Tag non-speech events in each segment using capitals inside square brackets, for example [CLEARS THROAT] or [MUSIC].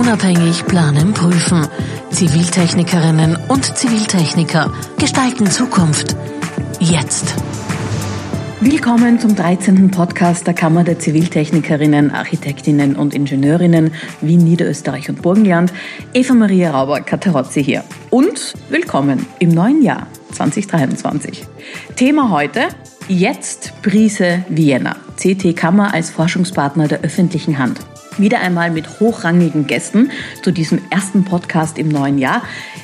unabhängig planen, prüfen. Ziviltechnikerinnen und Ziviltechniker gestalten Zukunft. Jetzt. Willkommen zum 13. Podcast der Kammer der Ziviltechnikerinnen, Architektinnen und Ingenieurinnen Wien, Niederösterreich und Burgenland. Eva Maria Rauber-Katerozzi hier. Und willkommen im neuen Jahr 2023. Thema heute Jetzt Prise Vienna. CT Kammer als Forschungspartner der öffentlichen Hand. Wieder einmal mit hochrangigen Gästen zu diesem ersten Podcast im neuen Jahr.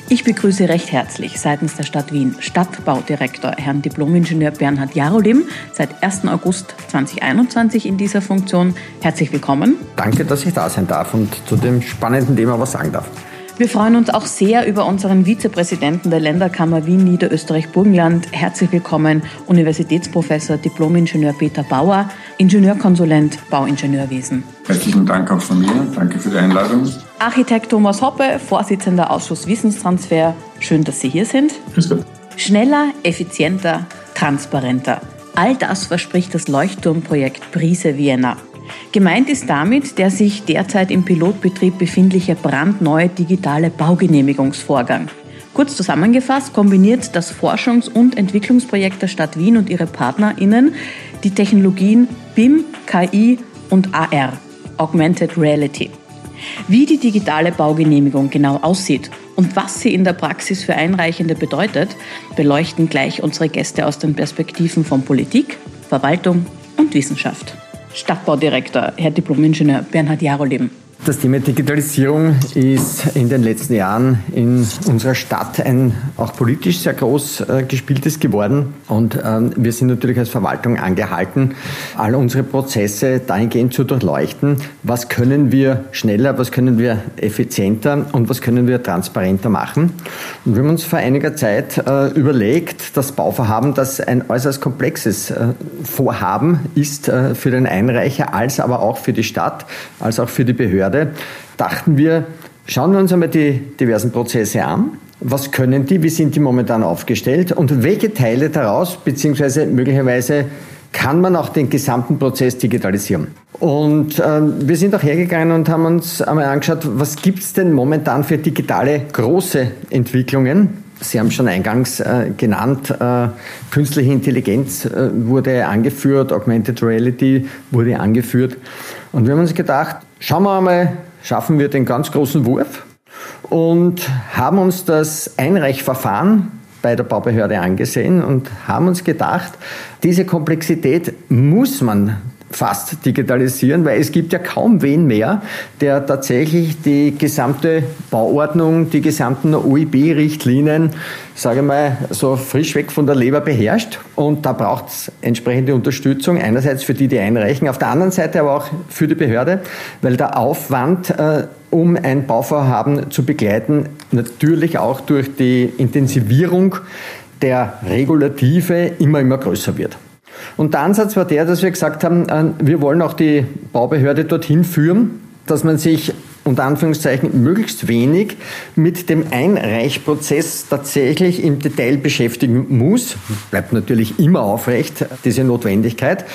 Ich begrüße recht herzlich seitens der Stadt Wien Stadtbaudirektor Herrn Diplomingenieur Bernhard Jarolim, seit 1. August 2021 in dieser Funktion. Herzlich willkommen. Danke, dass ich da sein darf und zu dem spannenden Thema was sagen darf. Wir freuen uns auch sehr über unseren Vizepräsidenten der Länderkammer Wien, Niederösterreich, Burgenland. Herzlich willkommen, Universitätsprofessor, Diplomingenieur Peter Bauer, Ingenieurkonsulent Bauingenieurwesen. Herzlichen Dank auch von mir. Danke für die Einladung. Architekt Thomas Hoppe, Vorsitzender Ausschuss Wissenstransfer. Schön, dass Sie hier sind. Grüß Gott. Schneller, effizienter, transparenter. All das verspricht das Leuchtturmprojekt Brise Vienna. Gemeint ist damit der sich derzeit im Pilotbetrieb befindliche brandneue digitale Baugenehmigungsvorgang. Kurz zusammengefasst kombiniert das Forschungs- und Entwicklungsprojekt der Stadt Wien und ihre PartnerInnen die Technologien BIM, KI und AR, Augmented Reality. Wie die digitale Baugenehmigung genau aussieht und was sie in der Praxis für Einreichende bedeutet, beleuchten gleich unsere Gäste aus den Perspektiven von Politik, Verwaltung und Wissenschaft. Stadtbaudirektor, Herr Diplomingenieur Bernhard Jarolim. Das Thema Digitalisierung ist in den letzten Jahren in unserer Stadt ein auch politisch sehr groß äh, gespieltes geworden. Und ähm, wir sind natürlich als Verwaltung angehalten, all unsere Prozesse dahingehend zu durchleuchten. Was können wir schneller, was können wir effizienter und was können wir transparenter machen? Und wir haben uns vor einiger Zeit äh, überlegt, das Bauvorhaben, das ein äußerst komplexes äh, Vorhaben ist äh, für den Einreicher, als aber auch für die Stadt, als auch für die Behörde Behörde, dachten wir, schauen wir uns einmal die diversen Prozesse an. Was können die? Wie sind die momentan aufgestellt? Und welche Teile daraus, beziehungsweise möglicherweise kann man auch den gesamten Prozess digitalisieren. Und äh, wir sind auch hergegangen und haben uns einmal angeschaut, was gibt es denn momentan für digitale große Entwicklungen? Sie haben schon eingangs äh, genannt, äh, künstliche Intelligenz äh, wurde angeführt, Augmented Reality wurde angeführt. Und wir haben uns gedacht, schauen wir einmal, schaffen wir den ganz großen Wurf und haben uns das Einreichverfahren bei der Baubehörde angesehen und haben uns gedacht, diese Komplexität muss man fast digitalisieren, weil es gibt ja kaum wen mehr, der tatsächlich die gesamte Bauordnung, die gesamten OIB-Richtlinien, sage mal, so frisch weg von der Leber beherrscht. Und da braucht es entsprechende Unterstützung, einerseits für die, die einreichen, auf der anderen Seite aber auch für die Behörde, weil der Aufwand, äh, um ein Bauvorhaben zu begleiten, natürlich auch durch die Intensivierung der Regulative immer, immer größer wird. Und der Ansatz war der, dass wir gesagt haben, äh, wir wollen auch die Baubehörde dorthin führen, dass man sich unter Anführungszeichen möglichst wenig mit dem Einreichprozess tatsächlich im Detail beschäftigen muss. Bleibt natürlich immer aufrecht, diese Notwendigkeit.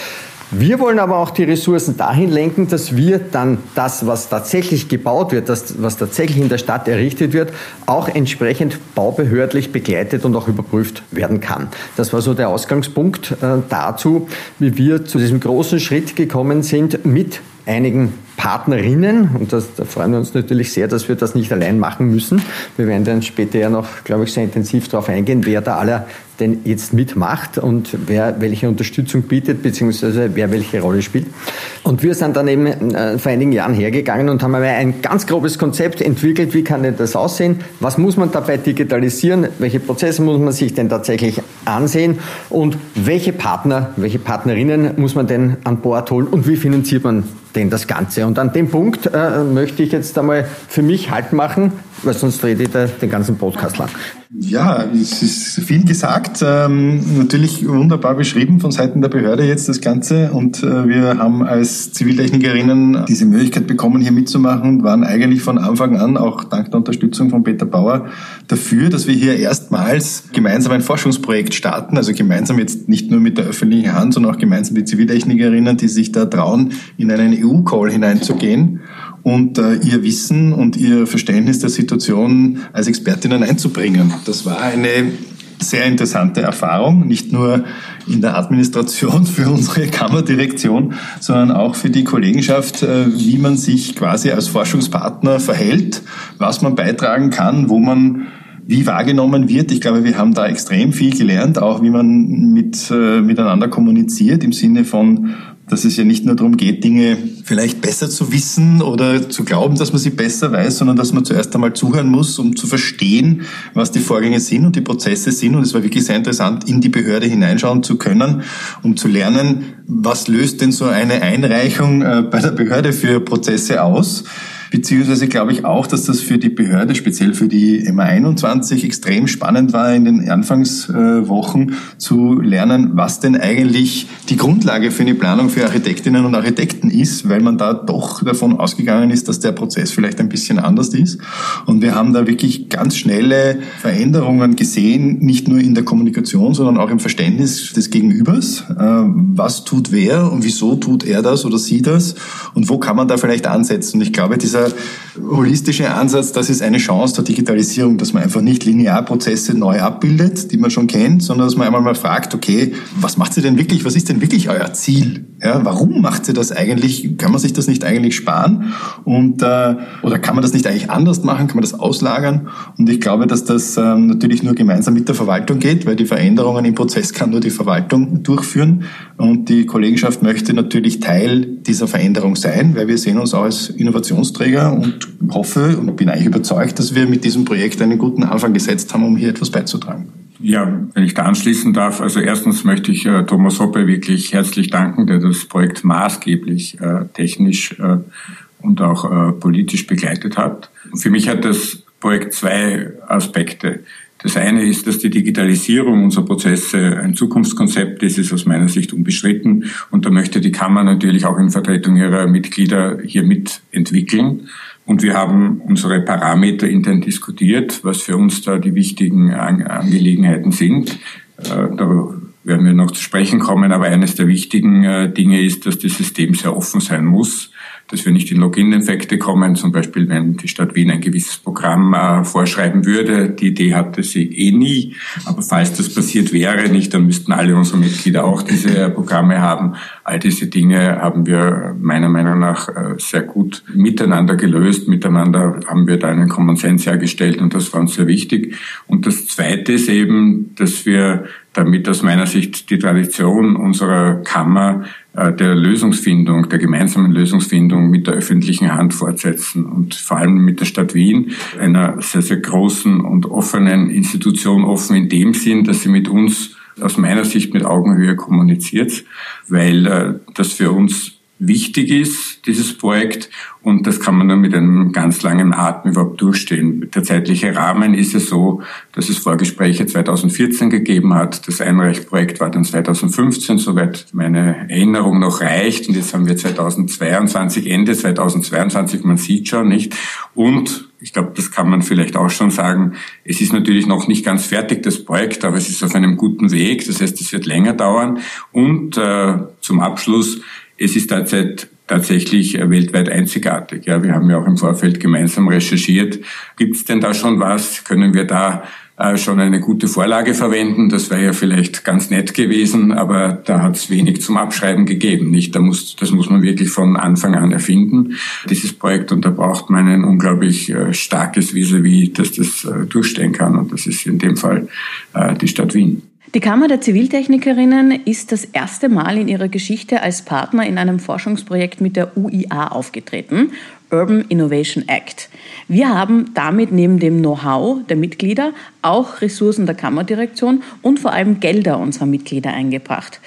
Wir wollen aber auch die Ressourcen dahin lenken, dass wir dann das, was tatsächlich gebaut wird, das, was tatsächlich in der Stadt errichtet wird, auch entsprechend baubehördlich begleitet und auch überprüft werden kann. Das war so der Ausgangspunkt äh, dazu, wie wir zu diesem großen Schritt gekommen sind mit einigen Partnerinnen und das, da freuen wir uns natürlich sehr, dass wir das nicht allein machen müssen. Wir werden dann später ja noch, glaube ich, sehr intensiv darauf eingehen, wer da aller denn jetzt mitmacht und wer welche Unterstützung bietet, beziehungsweise wer welche Rolle spielt. Und wir sind dann eben äh, vor einigen Jahren hergegangen und haben ein ganz grobes Konzept entwickelt, wie kann denn das aussehen, was muss man dabei digitalisieren, welche Prozesse muss man sich denn tatsächlich ansehen und welche Partner, welche Partnerinnen muss man denn an Bord holen und wie finanziert man denn das Ganze. Und an dem Punkt äh, möchte ich jetzt einmal für mich Halt machen, weil sonst rede ich den ganzen Podcast lang. Ja, es ist viel gesagt. Ähm, natürlich wunderbar beschrieben von Seiten der Behörde jetzt das Ganze. Und äh, wir haben als Ziviltechnikerinnen diese Möglichkeit bekommen, hier mitzumachen und waren eigentlich von Anfang an, auch dank der Unterstützung von Peter Bauer, dafür, dass wir hier erstmals gemeinsam ein Forschungsprojekt starten. Also gemeinsam jetzt nicht nur mit der öffentlichen Hand, sondern auch gemeinsam die Ziviltechnikerinnen, die sich da trauen, in einen EU-Call hineinzugehen und äh, ihr Wissen und ihr Verständnis der Situation als Expertinnen einzubringen. Das war eine sehr interessante Erfahrung, nicht nur in der Administration [LAUGHS] für unsere Kammerdirektion, sondern auch für die Kollegenschaft, äh, wie man sich quasi als Forschungspartner verhält, was man beitragen kann, wo man wie wahrgenommen wird. Ich glaube, wir haben da extrem viel gelernt, auch wie man mit, äh, miteinander kommuniziert im Sinne von dass es ja nicht nur darum geht, Dinge vielleicht besser zu wissen oder zu glauben, dass man sie besser weiß, sondern dass man zuerst einmal zuhören muss, um zu verstehen, was die Vorgänge sind und die Prozesse sind. Und es war wirklich sehr interessant, in die Behörde hineinschauen zu können, um zu lernen, was löst denn so eine Einreichung äh, bei der Behörde für Prozesse aus Beziehungsweise glaube ich auch, dass das für die Behörde, speziell für die MA21, extrem spannend war in den Anfangswochen zu lernen, was denn eigentlich die Grundlage für eine Planung für Architektinnen und Architekten ist, weil man da doch davon ausgegangen ist, dass der Prozess vielleicht ein bisschen anders ist. Und wir haben da wirklich ganz schnelle Veränderungen gesehen, nicht nur in der Kommunikation, sondern auch im Verständnis des Gegenübers. Äh, was tut wer und wieso tut er das oder sie das und wo kann man da vielleicht ansetzen? Und ich glaube, dieser holistische Ansatz, das ist eine Chance der Digitalisierung, dass man einfach nicht Linearprozesse neu abbildet, die man schon kennt, sondern dass man einmal mal fragt, okay, was macht sie denn wirklich, was ist denn wirklich euer Ziel? Ja, warum macht sie das eigentlich? Kann man sich das nicht eigentlich sparen? Und äh, oder kann man das nicht eigentlich anders machen? Kann man das auslagern? Und ich glaube, dass das ähm, natürlich nur gemeinsam mit der Verwaltung geht, weil die Veränderungen im Prozess kann nur die Verwaltung durchführen. Und die Kollegenschaft möchte natürlich Teil dieser Veränderung sein, weil wir sehen uns auch als Innovationsträger und hoffe und bin eigentlich überzeugt, dass wir mit diesem Projekt einen guten Anfang gesetzt haben, um hier etwas beizutragen. Ja, wenn ich da anschließen darf, also erstens möchte ich äh, Thomas Hoppe wirklich herzlich danken, der das Projekt maßgeblich äh, technisch äh, und auch äh, politisch begleitet hat. Für mich hat das Projekt zwei Aspekte. Das eine ist, dass die Digitalisierung unserer Prozesse ein Zukunftskonzept ist, ist aus meiner Sicht unbestritten. Und da möchte die Kammer natürlich auch in Vertretung ihrer Mitglieder hier mitentwickeln. Und wir haben unsere Parameter intern diskutiert, was für uns da die wichtigen Angelegenheiten sind. Äh, da werden wir noch zu sprechen kommen, aber eines der wichtigen äh, Dinge ist, dass das System sehr offen sein muss dass wir nicht in Login-Effekte kommen, zum Beispiel wenn die Stadt Wien ein gewisses Programm äh, vorschreiben würde. Die Idee hatte sie eh nie, aber falls das passiert wäre, nicht, dann müssten alle unsere Mitglieder auch diese [LAUGHS] Programme haben. All diese Dinge haben wir meiner Meinung nach äh, sehr gut miteinander gelöst. Miteinander haben wir da einen Konsens hergestellt und das war uns sehr wichtig. Und das Zweite ist eben, dass wir damit aus meiner Sicht die Tradition unserer Kammer der Lösungsfindung, der gemeinsamen Lösungsfindung mit der öffentlichen Hand fortsetzen und vor allem mit der Stadt Wien, einer sehr, sehr großen und offenen Institution, offen in dem Sinn, dass sie mit uns aus meiner Sicht mit Augenhöhe kommuniziert, weil äh, das für uns wichtig ist, dieses Projekt. Und das kann man nur mit einem ganz langen Atem überhaupt durchstehen. Der zeitliche Rahmen ist es so, dass es Vorgespräche 2014 gegeben hat. Das Einreichprojekt war dann 2015, soweit meine Erinnerung noch reicht. Und jetzt haben wir 2022, Ende 2022, man sieht schon, nicht? Und ich glaube, das kann man vielleicht auch schon sagen. Es ist natürlich noch nicht ganz fertig, das Projekt, aber es ist auf einem guten Weg. Das heißt, es wird länger dauern. Und äh, zum Abschluss, es ist derzeit tatsächlich weltweit einzigartig. Ja, wir haben ja auch im Vorfeld gemeinsam recherchiert. Gibt es denn da schon was? Können wir da äh, schon eine gute Vorlage verwenden? Das wäre ja vielleicht ganz nett gewesen, aber da hat es wenig zum Abschreiben gegeben. Nicht? Da muss, das muss man wirklich von Anfang an erfinden, dieses Projekt. Und da braucht man ein unglaublich äh, starkes Vis-à-vis, dass das äh, durchstehen kann. Und das ist in dem Fall äh, die Stadt Wien. Die Kammer der Ziviltechnikerinnen ist das erste Mal in ihrer Geschichte als Partner in einem Forschungsprojekt mit der UIA aufgetreten, Urban Innovation Act. Wir haben damit neben dem Know-how der Mitglieder auch Ressourcen der Kammerdirektion und vor allem Gelder unserer Mitglieder eingebracht.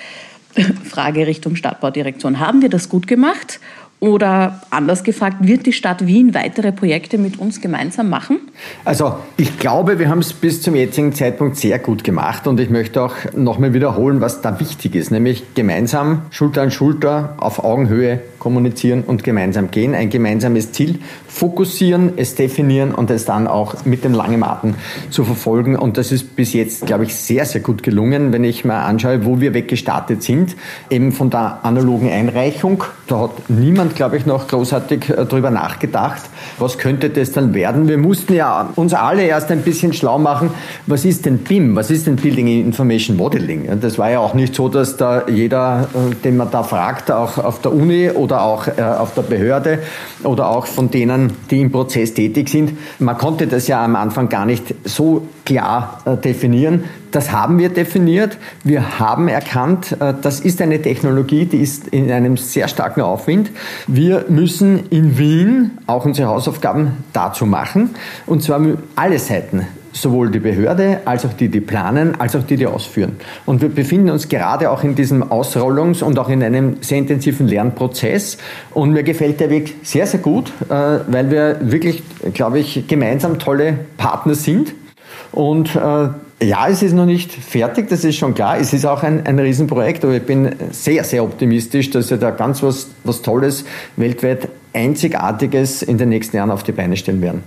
[LAUGHS] Frage Richtung Stadtbaudirektion. Haben wir das gut gemacht oder anders gefragt, wird die Stadt Wien weitere Projekte mit uns gemeinsam machen? Also ich glaube, wir haben es bis zum jetzigen Zeitpunkt sehr gut gemacht und ich möchte auch nochmal wiederholen, was da wichtig ist, nämlich gemeinsam Schulter an Schulter auf Augenhöhe kommunizieren und gemeinsam gehen, ein gemeinsames Ziel fokussieren, es definieren und es dann auch mit dem langen Atem zu verfolgen. Und das ist bis jetzt, glaube ich, sehr, sehr gut gelungen, wenn ich mal anschaue, wo wir weggestartet sind, eben von der analogen Einreichung Da hat niemand, glaube ich, noch großartig äh, drüber nachgedacht, was könnte das dann werden. Wir mussten ja uns alle erst ein bisschen schlau machen, was ist denn BIM, was ist denn Building Information Modeling. Das war ja auch nicht so, dass da jeder, äh, den man da fragt, auch auf der Uni oder auch äh, auf der Behörde oder auch von denen, die im Prozess tätig sind, man konnte das ja am Anfang gar nicht so klar definieren. Das haben wir definiert. Wir haben erkannt, das ist eine Technologie, die ist in einem sehr starken Aufwind. Wir müssen in Wien auch unsere Hausaufgaben dazu machen. Und zwar alle Seiten sowohl die Behörde als auch die, die planen, als auch die, die ausführen. Und wir befinden uns gerade auch in diesem Ausrollungs- und auch in einem sehr intensiven Lernprozess. Und mir gefällt der Weg sehr, sehr gut, äh, weil wir wirklich, glaube ich, gemeinsam tolle Partner sind. Und äh, ja, es ist noch nicht fertig, das ist schon klar. Es ist auch ein, ein Riesenprojekt, aber ich bin sehr, sehr optimistisch, dass wir da ganz was, was Tolles, weltweit Einzigartiges in den nächsten Jahren auf die Beine stellen werden.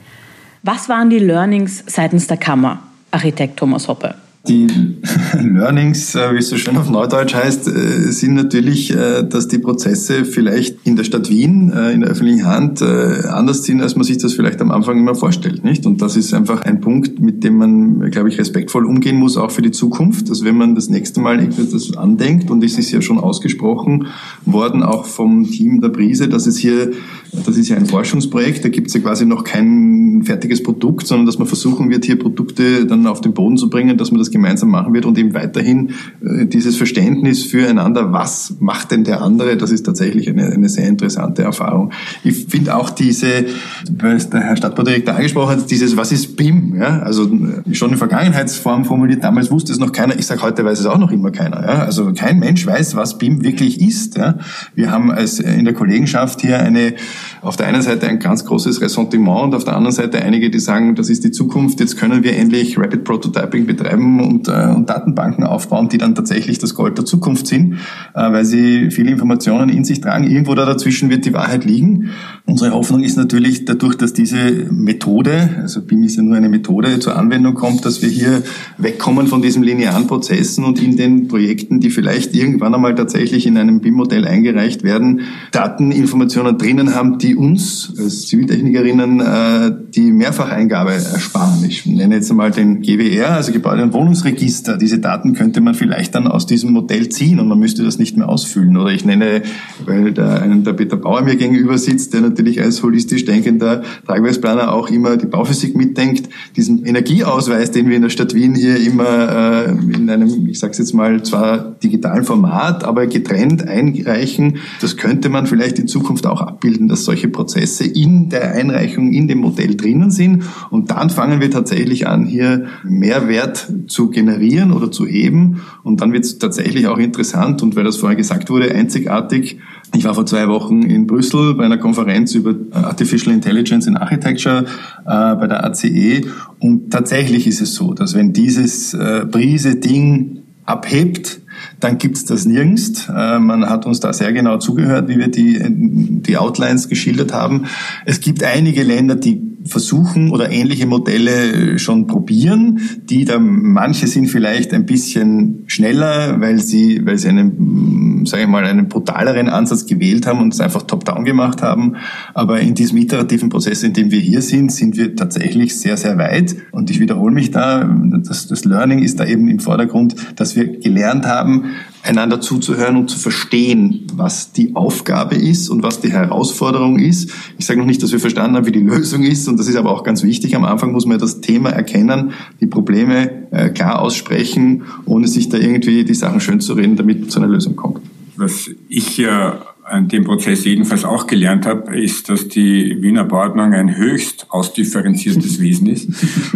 Was waren die Learnings seitens der Kammer, Architekt Thomas Hoppe? Die [LAUGHS] Learnings, äh, wie es so schön auf Neudeutsch heißt, äh, sind natürlich, äh, dass die Prozesse vielleicht in der Stadt Wien, in der öffentlichen Hand, anders sind, als man sich das vielleicht am Anfang immer vorstellt, nicht? Und das ist einfach ein Punkt, mit dem man, glaube ich, respektvoll umgehen muss, auch für die Zukunft, dass wenn man das nächste Mal das andenkt, und es ist ja schon ausgesprochen worden, auch vom Team der Brise, dass es hier, das ist ja ein Forschungsprojekt, da gibt es ja quasi noch kein fertiges Produkt, sondern dass man versuchen wird, hier Produkte dann auf den Boden zu bringen, dass man das gemeinsam machen wird und eben weiterhin äh, dieses Verständnis füreinander, was macht denn der andere, das ist tatsächlich eine, eine sehr interessante Erfahrung. Ich finde auch diese, weil der Herr Stadtbaudirektor angesprochen hat, dieses, was ist BIM? Ja? Also äh, schon in Vergangenheitsform formuliert, damals wusste es noch keiner, ich sage heute weiß es auch noch immer keiner. Ja? Also kein Mensch weiß, was BIM wirklich ist. Ja? Wir haben als in der Kollegenschaft hier eine, auf der einen Seite ein ganz großes Ressentiment und auf der anderen Seite einige, die sagen, das ist die Zukunft, jetzt können wir endlich Rapid Prototyping betreiben und, äh, und Datenbanken aufbauen, die dann tatsächlich das Gold der Zukunft sind, äh, weil sie viele Informationen in sich tragen. Irgendwo da dazwischen wird die Wahrheit liegen. Unsere Hoffnung ist natürlich dadurch, dass diese Methode, also BIM ist ja nur eine Methode, zur Anwendung kommt, dass wir hier wegkommen von diesen linearen Prozessen und in den Projekten, die vielleicht irgendwann einmal tatsächlich in einem BIM-Modell eingereicht werden, Dateninformationen drinnen haben, die uns als Ziviltechnikerinnen äh, die Mehrfacheingabe ersparen. Ich nenne jetzt einmal den GWR, also Gebäude- und Wohnungsregister. Diese Daten könnte man vielleicht dann aus diesem Modell ziehen und man müsste das nicht mehr ausfüllen. Oder ich nenne, weil da einen der Peter Bauer mir gegenüber sitzt, der natürlich als holistisch denkender Tragwerksplaner auch immer die Bauphysik mitdenkt, diesen Energieausweis, den wir in der Stadt Wien hier immer äh, in einem, ich sage jetzt mal, zwar digitalen Format, aber getrennt einreichen, das könnte man vielleicht in Zukunft auch abbilden, dass solche Prozesse in der Einreichung in dem Modell drinnen sind. Und dann fangen wir tatsächlich an, hier Mehrwert zu generieren oder zu heben. Und dann wird es tatsächlich auch interessant. Und weil das vorher gesagt wurde, einzigartig. Ich war vor zwei Wochen in Brüssel bei einer Konferenz über Artificial Intelligence in Architecture äh, bei der ACE. Und tatsächlich ist es so, dass wenn dieses äh, Brise-Ding abhebt, dann gibt's das nirgends. Äh, man hat uns da sehr genau zugehört, wie wir die, die Outlines geschildert haben. Es gibt einige Länder, die versuchen oder ähnliche Modelle schon probieren, die da manche sind vielleicht ein bisschen schneller, weil sie weil sie einen sage ich mal einen brutaleren Ansatz gewählt haben und es einfach top down gemacht haben, aber in diesem iterativen Prozess, in dem wir hier sind, sind wir tatsächlich sehr sehr weit. Und ich wiederhole mich da, das, das Learning ist da eben im Vordergrund, dass wir gelernt haben, einander zuzuhören und zu verstehen, was die Aufgabe ist und was die Herausforderung ist. Ich sage noch nicht, dass wir verstanden haben, wie die [LAUGHS] Lösung ist, und das ist aber auch ganz wichtig. Am Anfang muss man das Thema erkennen, die Probleme äh, klar aussprechen, ohne sich da irgendwie die Sachen schön zu reden, damit zu einer Lösung kommt. Was ich ja an dem Prozess jedenfalls auch gelernt habe, ist, dass die Wiener Bauordnung ein höchst ausdifferenziertes [LAUGHS] Wesen ist.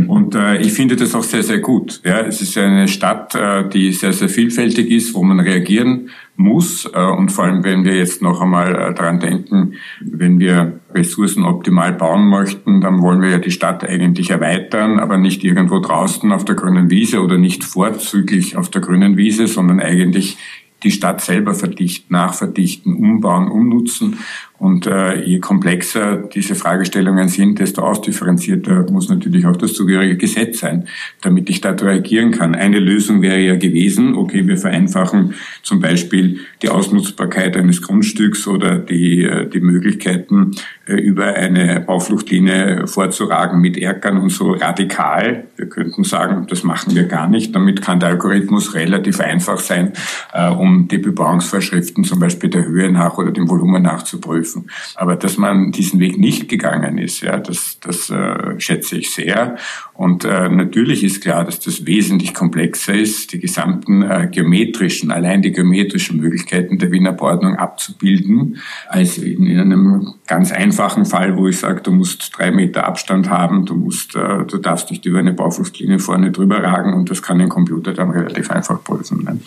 Und äh, ich finde das auch sehr, sehr gut. Ja, es ist eine Stadt, äh, die sehr, sehr vielfältig ist, wo man reagieren muss. Äh, und vor allem, wenn wir jetzt noch einmal äh, dran denken, wenn wir Ressourcen optimal bauen möchten, dann wollen wir ja die Stadt eigentlich erweitern, aber nicht irgendwo draußen auf der grünen Wiese oder nicht vorzüglich auf der grünen Wiese, sondern eigentlich die Stadt selber verdichten, nachverdichten, umbauen, umnutzen. Und äh, je komplexer diese Fragestellungen sind, desto ausdifferenzierter muss natürlich auch das zugehörige Gesetz sein, damit ich da reagieren kann. Eine Lösung wäre ja gewesen, okay, wir vereinfachen zum Beispiel die Ausnutzbarkeit eines Grundstücks oder die, äh, die Möglichkeiten, äh, über eine Baufluchtlinie vorzuragen mit Erkern und so radikal. Wir könnten sagen, das machen wir gar nicht. Damit kann der Algorithmus relativ einfach sein, äh, um die Bebauungsvorschriften zum Beispiel der Höhe nach oder dem Volumen nach zu prüfen. Aber dass man diesen Weg nicht gegangen ist, ja, das, das äh, schätze ich sehr. Und äh, natürlich ist klar, dass das wesentlich komplexer ist, die gesamten äh, geometrischen, allein die geometrischen Möglichkeiten der Wiener Bauordnung abzubilden, als in, in einem ganz einfachen Fall, wo ich sage, du musst drei Meter Abstand haben, du musst, äh, du darfst nicht über eine Baufluchtlinie vorne drüber ragen und das kann ein Computer dann relativ einfach prüfen. Ne?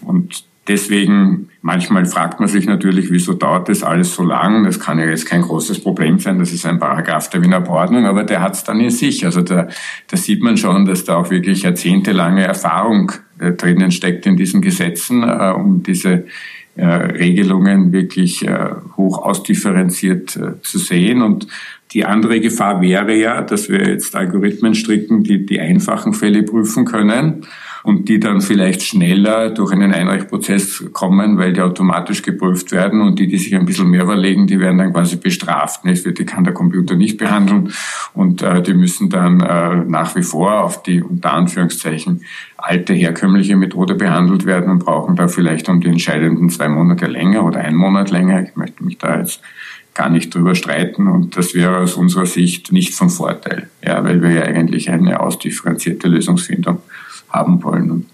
Und Deswegen, manchmal fragt man sich natürlich, wieso dauert das alles so lang? Das kann ja jetzt kein großes Problem sein, das ist ein Paragraph der Wiener Verordnung, aber der hat es dann in sich. Also da, da sieht man schon, dass da auch wirklich jahrzehntelange Erfahrung äh, drinnen steckt in diesen Gesetzen, äh, um diese äh, Regelungen wirklich äh, hoch ausdifferenziert äh, zu sehen. Und die andere Gefahr wäre ja, dass wir jetzt Algorithmen stricken, die die einfachen Fälle prüfen können und die dann vielleicht schneller durch einen Einreichprozess kommen, weil die automatisch geprüft werden und die, die sich ein bisschen mehr überlegen, die werden dann quasi bestraft. Es wird, die kann der Computer nicht behandeln und äh, die müssen dann äh, nach wie vor auf die unter Anführungszeichen alte herkömmliche Methode behandelt werden und brauchen da vielleicht um die entscheidenden zwei Monate länger oder einen Monat länger. Ich möchte mich da jetzt gar nicht drüber streiten und das wäre aus unserer Sicht nicht von Vorteil, ja, weil wir ja eigentlich eine ausdifferenzierte Lösungsfindung haben wollen. Und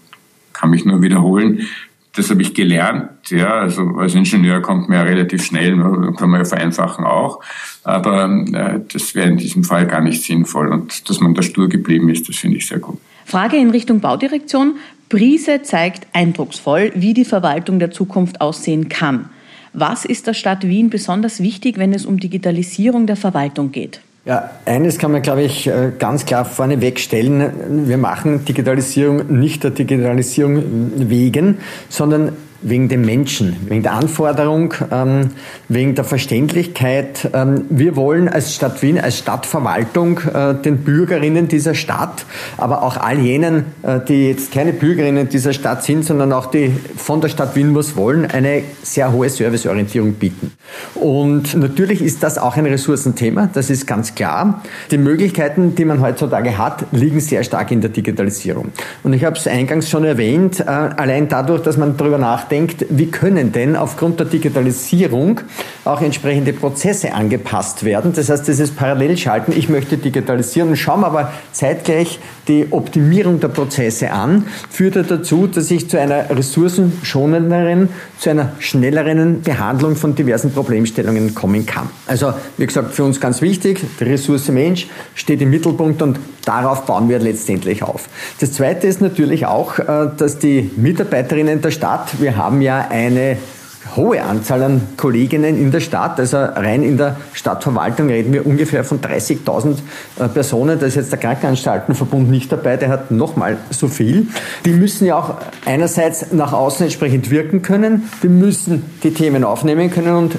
kann mich nur wiederholen, das habe ich gelernt. Ja, also als Ingenieur kommt man ja relativ schnell, ne, kann man ja vereinfachen auch. Aber äh, das wäre in diesem Fall gar nicht sinnvoll. Und dass man da stur geblieben ist, das finde ich sehr gut. Frage in Richtung Baudirektion. Brise zeigt eindrucksvoll, wie die Verwaltung der Zukunft aussehen kann. Was ist der Stadt Wien besonders wichtig, wenn es um Digitalisierung der Verwaltung geht? Ja, eines kann man, glaube ich, äh, ganz klar vorneweg stellen. Wir machen Digitalisierung nicht der Digitalisierung wegen, sondern wegen dem Menschen, wegen der Anforderung, ähm, wegen der Verständlichkeit. Ähm, wir wollen als Stadt Wien, als Stadtverwaltung äh, den Bürgerinnen dieser Stadt, aber auch all jenen, äh, die jetzt keine Bürgerinnen dieser Stadt sind, sondern auch die von der Stadt Wien was wollen, eine sehr hohe Serviceorientierung bieten. Und natürlich ist das auch ein Ressourcenthema, das ist ganz klar. Die Möglichkeiten, die man heutzutage hat, liegen sehr stark in der Digitalisierung. Und ich habe es eingangs schon erwähnt, äh, allein dadurch, dass man darüber nachdenkt, nachdenkt, wie können denn aufgrund der Digitalisierung auch entsprechende Prozesse angepasst werden. Das heißt, dieses Parallelschalten, ich möchte digitalisieren, schauen aber zeitgleich die Optimierung der Prozesse an, führt dazu, dass ich zu einer ressourcenschonenderen, zu einer schnelleren Behandlung von diversen Problemstellungen kommen kann. Also, wie gesagt, für uns ganz wichtig, die Ressource Mensch steht im Mittelpunkt und darauf bauen wir letztendlich auf. Das Zweite ist natürlich auch, äh, dass die Mitarbeiterinnen der Stadt, wir haben ja eine hohe Anzahl an Kolleginnen in der Stadt. Also rein in der Stadtverwaltung reden wir ungefähr von 30.000 äh, Personen. Da ist jetzt der Krankenanstaltenverbund nicht dabei, der hat nochmal so viel. Die müssen ja auch einerseits nach außen entsprechend wirken können, die müssen die Themen aufnehmen können und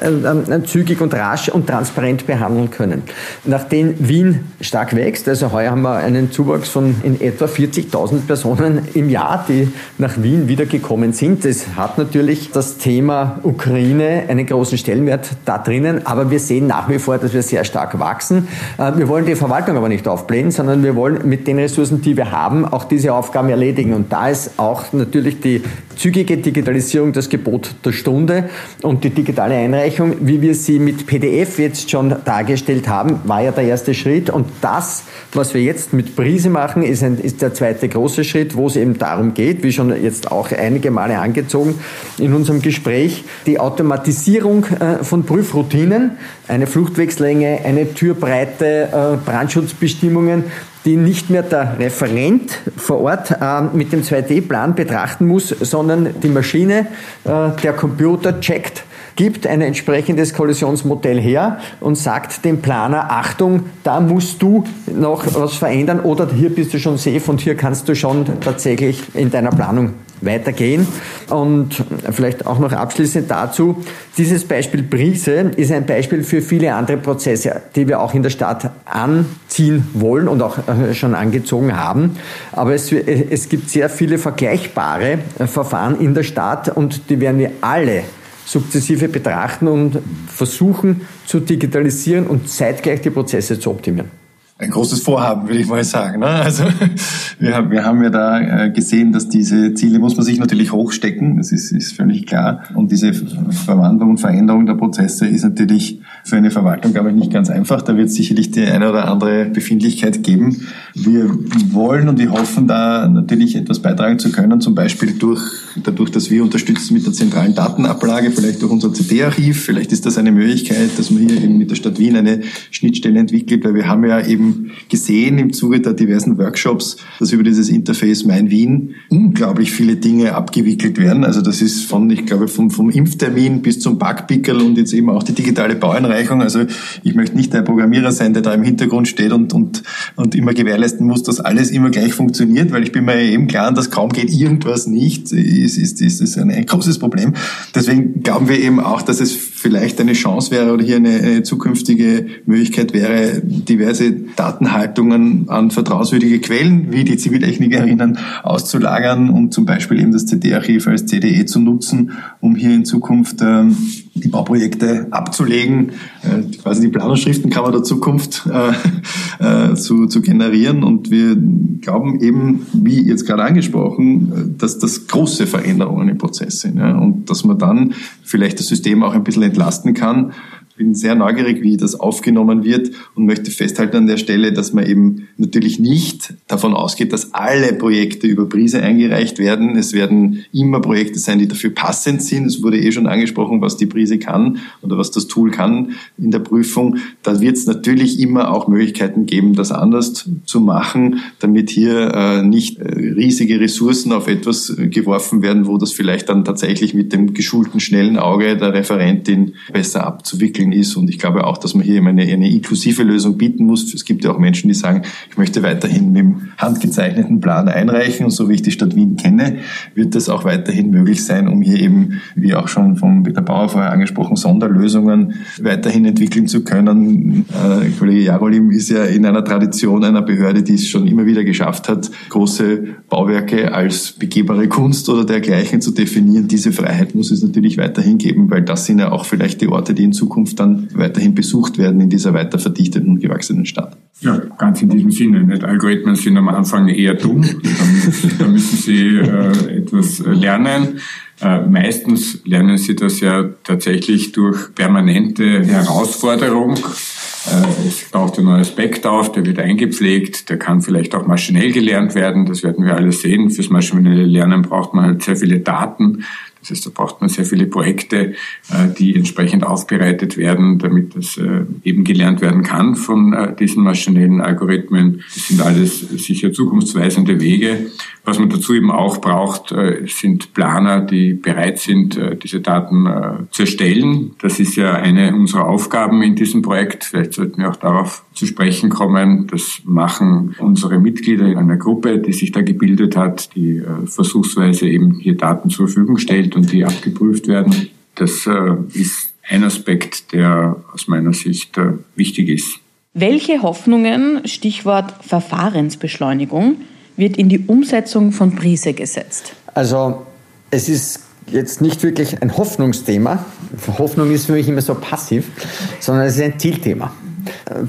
äh, äh, zügig und rasch und transparent behandeln können. Nachdem Wien stark wächst, also heuer haben wir einen Zuwachs von in etwa 40.000 Personen im Jahr, die nach Wien wiedergekommen sind. Das hat natürlich das Thema Ukraine einen großen Stellenwert da drinnen, aber wir sehen nach wie vor, dass wir sehr stark wachsen. Äh, wir wollen die Verwaltung aber nicht aufblähen, sondern wir wollen mit den Ressourcen, die wir haben, auch diese Aufgaben erledigen. Und da ist auch natürlich die zügige Digitalisierung das Gebot der Stunde und die digitale Einreichung, wie wir sie mit PDF jetzt schon dargestellt haben, war ja der erste Schritt. Und das, was wir jetzt mit Brise machen, ist, ein, ist der zweite große Schritt, wo es eben darum geht, wie schon jetzt auch einige Male angezogen in unserem Gespräch, die Automatisierung äh, von Prüfroutinen, eine Fluchtwegslänge, eine Türbreite, äh, Brandschutzbestimmungen, die nicht mehr der Referent vor Ort äh, mit dem 2D-Plan betrachten muss, sondern die Maschine, der Computer checkt, gibt ein entsprechendes Kollisionsmodell her und sagt dem Planer, Achtung, da musst du noch was verändern oder hier bist du schon safe und hier kannst du schon tatsächlich in deiner Planung weitergehen. Und vielleicht auch noch abschließend dazu, dieses Beispiel Brise ist ein Beispiel für viele andere Prozesse, die wir auch in der Stadt anziehen wollen und auch äh, schon angezogen haben. Aber es, es gibt sehr viele vergleichbare äh, Verfahren in der Stadt und die werden wir alle sukzessive betrachten und versuchen zu digitalisieren und zeitgleich die Prozesse zu optimieren ein großes Vorhaben, würde ich mal sagen. Ne? Also [LAUGHS] wir haben, wir haben ja da äh, gesehen, dass diese Ziele muss man sich natürlich hochstecken, das ist, ist völlig klar. Und diese Verwandlung und Veränderung der Prozesse ist natürlich für eine Verwaltung, glaube ich, nicht ganz einfach. Da wird es sicherlich die eine oder andere Befindlichkeit geben. Wir wollen und wir hoffen da natürlich etwas beitragen zu können, zum Beispiel durch, dadurch, dass wir unterstützen mit der zentralen Datenablage, vielleicht durch unser CD-Archiv. Vielleicht ist das eine Möglichkeit, dass man hier eben mit der Stadt Wien eine Schnittstelle entwickelt, weil wir haben ja eben gesehen im Zuge der diversen Workshops, dass über dieses Interface Mein Wien unglaublich viele Dinge abgewickelt werden. Also das ist von, ich glaube, vom, vom Impftermin bis zum Backpickel und jetzt eben auch die digitale Baueinreichung. Also ich möchte nicht der Programmierer sein, der da im Hintergrund steht und, und, und immer gewährleisten muss, dass alles immer gleich funktioniert, weil ich bin mir eben klar, dass kaum geht irgendwas nicht, ist, ist, ist, ist ein, ein großes Problem. Deswegen glauben wir eben auch, dass es vielleicht eine Chance wäre oder hier eine, eine zukünftige Möglichkeit wäre, diverse Datenhaltungen an vertrauenswürdige Quellen wie die Ziviltechnikerinnen auszulagern und zum Beispiel eben das CD-Archiv als CDE zu nutzen, um hier in Zukunft ähm, die Bauprojekte abzulegen, äh, quasi die Planungsschriftenkammer der Zukunft äh, äh, zu, zu generieren. Und wir glauben eben, wie jetzt gerade angesprochen, dass das große Veränderungen im Prozess sind ja, und dass man dann vielleicht das System auch ein bisschen entlasten kann bin sehr neugierig, wie das aufgenommen wird und möchte festhalten an der Stelle, dass man eben natürlich nicht davon ausgeht, dass alle Projekte über Prise eingereicht werden. Es werden immer Projekte sein, die dafür passend sind. Es wurde eh schon angesprochen, was die Prise kann oder was das Tool kann in der Prüfung. Da wird es natürlich immer auch Möglichkeiten geben, das anders zu machen, damit hier äh, nicht äh, riesige Ressourcen auf etwas äh, geworfen werden, wo das vielleicht dann tatsächlich mit dem geschulten schnellen Auge der Referentin besser abzuwickeln entwickeln ist. Und ich glaube auch, dass man hier eine, eine inklusive Lösung bieten muss. Es gibt ja auch Menschen, die sagen, ich möchte weiterhin mit dem handgezeichneten Plan einreichen. Und so wie ich die Stadt Wien kenne, wird das auch weiterhin möglich sein, um hier eben, wie auch schon von Peter Bauer vorher angesprochen, Sonderlösungen weiterhin entwickeln zu können. Äh, Kollege Jarolim ist ja in einer Tradition einer Behörde, die es schon immer wieder geschafft hat, große Bauwerke als begehbare Kunst oder dergleichen zu definieren. Diese Freiheit muss es natürlich weiterhin geben, weil das sind ja auch vielleicht die Orte, die in Zukunft dann weiterhin besucht werden in dieser weiter verdichteten gewachsenen Stadt. Ja, ganz in diesem Sinne. Nicht? Algorithmen sind am Anfang eher dumm. Da müssen sie äh, etwas lernen. Äh, meistens lernen sie das ja tatsächlich durch permanente Herausforderung. Äh, es taucht ein neuer Aspekt auf, der wird eingepflegt, der kann vielleicht auch maschinell gelernt werden, das werden wir alle sehen. Fürs maschinelle Lernen braucht man halt sehr viele Daten. Das heißt, da braucht man sehr viele Projekte, äh, die entsprechend aufbereitet werden, damit das äh, eben gelernt werden kann von äh, diesen maschinellen Algorithmen. Das sind alles sicher zukunftsweisende Wege. Was man dazu eben auch braucht, sind Planer, die bereit sind, diese Daten zu erstellen. Das ist ja eine unserer Aufgaben in diesem Projekt. Vielleicht sollten wir auch darauf zu sprechen kommen. Das machen unsere Mitglieder in einer Gruppe, die sich da gebildet hat, die versuchsweise eben hier Daten zur Verfügung stellt und die abgeprüft werden. Das äh, ist ein Aspekt, der aus meiner Sicht äh, wichtig ist. Welche Hoffnungen, Stichwort Verfahrensbeschleunigung, wird in die Umsetzung von Prise gesetzt? Also es ist jetzt nicht wirklich ein Hoffnungsthema. Hoffnung ist für mich immer so passiv, sondern es ist ein Zielthema.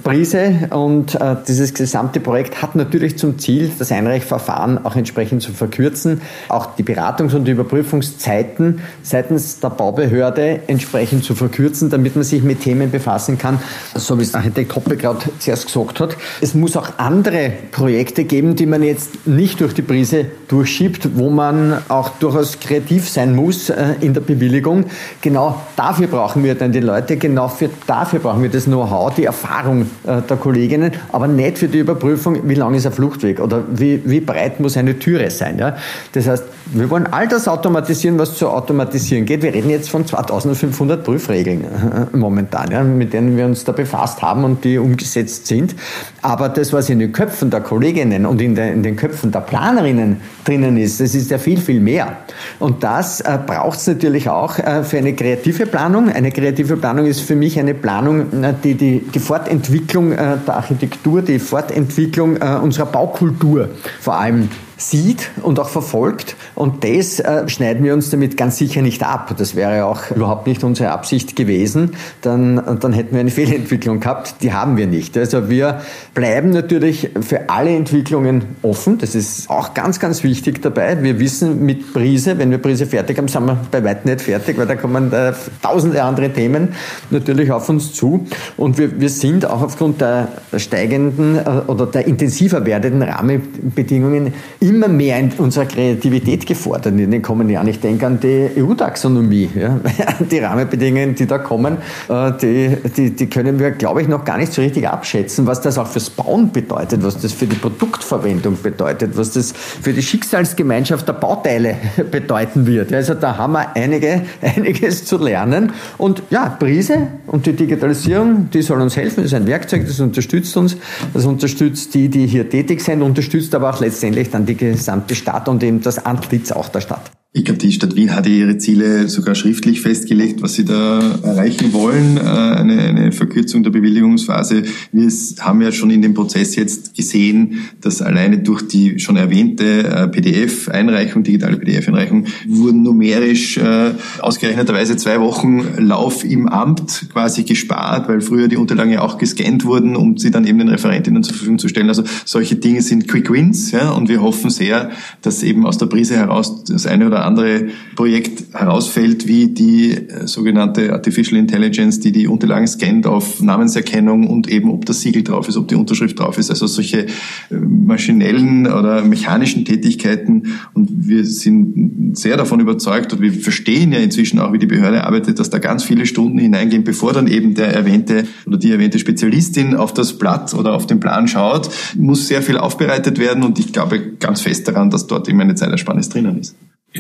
Prise und äh, dieses gesamte Projekt hat natürlich zum Ziel, das Einreichverfahren auch entsprechend zu verkürzen, auch die Beratungs- und Überprüfungszeiten seitens der Baubehörde entsprechend zu verkürzen, damit man sich mit Themen befassen kann, so wie es Architekt Hoppe gerade zuerst gesagt hat. Es muss auch andere Projekte geben, die man jetzt nicht durch die Prise durchschiebt, wo man auch durchaus kreativ sein muss äh, in der Bewilligung. Genau dafür brauchen wir dann die Leute, genau für, dafür brauchen wir das Know-how, die Erfahrung Erfahrung äh, der Kolleginnen, aber nicht für die Überprüfung, wie lang ist ein Fluchtweg oder wie, wie breit muss eine Türe sein. Ja? Das heißt, wir wollen all das automatisieren, was zu automatisieren geht. Wir reden jetzt von 2500 Prüfregeln äh, momentan, ja, mit denen wir uns da befasst haben und die umgesetzt sind. Aber das, was in den Köpfen der Kolleginnen und in, der, in den Köpfen der Planerinnen drinnen ist, das ist ja viel, viel mehr. Und das äh, braucht es natürlich auch äh, für eine kreative Planung. Eine kreative Planung ist für mich eine Planung, äh, die die, die Fortentwicklung äh, der Architektur, die Fortentwicklung äh, unserer Baukultur vor allem sieht und auch verfolgt. Und das äh, schneiden wir uns damit ganz sicher nicht ab. Das wäre auch überhaupt nicht unsere Absicht gewesen. Dann, dann hätten wir eine [LAUGHS] Fehlentwicklung gehabt. Die haben wir nicht. Also wir bleiben natürlich für alle Entwicklungen offen. Das ist auch ganz, ganz wichtig dabei. Wir wissen mit Prise, wenn wir Prise fertig haben, sind wir bei weitem nicht fertig, weil da kommen äh, tausende andere Themen natürlich auf uns zu. Und wir, wir sind auch aufgrund der steigenden äh, oder der intensiver werdenden Rahmenbedingungen immer mehr in unserer Kreativität gefordert in den kommenden Jahren. Ich denke an die EU-Taxonomie. Ja. [LAUGHS] Die Rahmenbedingungen, die da kommen, äh, die, die, die können wir, glaube ich, noch gar nicht so richtig abschätzen, was das auch fürs Bauen bedeutet, was das für die Produktverwendung bedeutet, was das für die Schicksalsgemeinschaft der Bauteile [LAUGHS] bedeuten wird. Also da haben wir einige, [LAUGHS] einiges zu lernen. Und ja, Prise und die Digitalisierung, die soll uns helfen. Das ist ein Werkzeug, das unterstützt uns. Das unterstützt die, die hier tätig sind, unterstützt aber auch letztendlich dann die gesamte Stadt und eben das Antlitz auch der Stadt. Ich glaube, die Stadt Wien hat ihre Ziele sogar schriftlich festgelegt, was sie da erreichen wollen. Äh, eine, eine Verkürzung der Bewilligungsphase. Wir haben ja schon in dem Prozess jetzt gesehen, dass alleine durch die schon erwähnte äh, PDF-Einreichung, digitale PDF-Einreichung, wurden numerisch äh, ausgerechneterweise zwei Wochen Lauf im Amt quasi gespart, weil früher die Unterlagen ja auch gescannt wurden, um sie dann eben den Referentinnen zur Verfügung zu stellen. Also solche Dinge sind Quick Wins, ja, und wir hoffen sehr, dass eben aus der Brise heraus das eine oder andere Projekt herausfällt, wie die äh, sogenannte Artificial Intelligence, die die Unterlagen scannt auf Namenserkennung und eben ob das Siegel drauf ist, ob die Unterschrift drauf ist. Also solche äh, maschinellen oder mechanischen Tätigkeiten. Und wir sind sehr davon überzeugt und wir verstehen ja inzwischen auch, wie die Behörde arbeitet, dass da ganz viele Stunden hineingehen, bevor dann eben der erwähnte oder die erwähnte Spezialistin auf das Blatt oder auf den Plan schaut, muss sehr viel aufbereitet werden und ich glaube ganz fest daran, dass dort eben eine Zeitersparnis drinnen ist.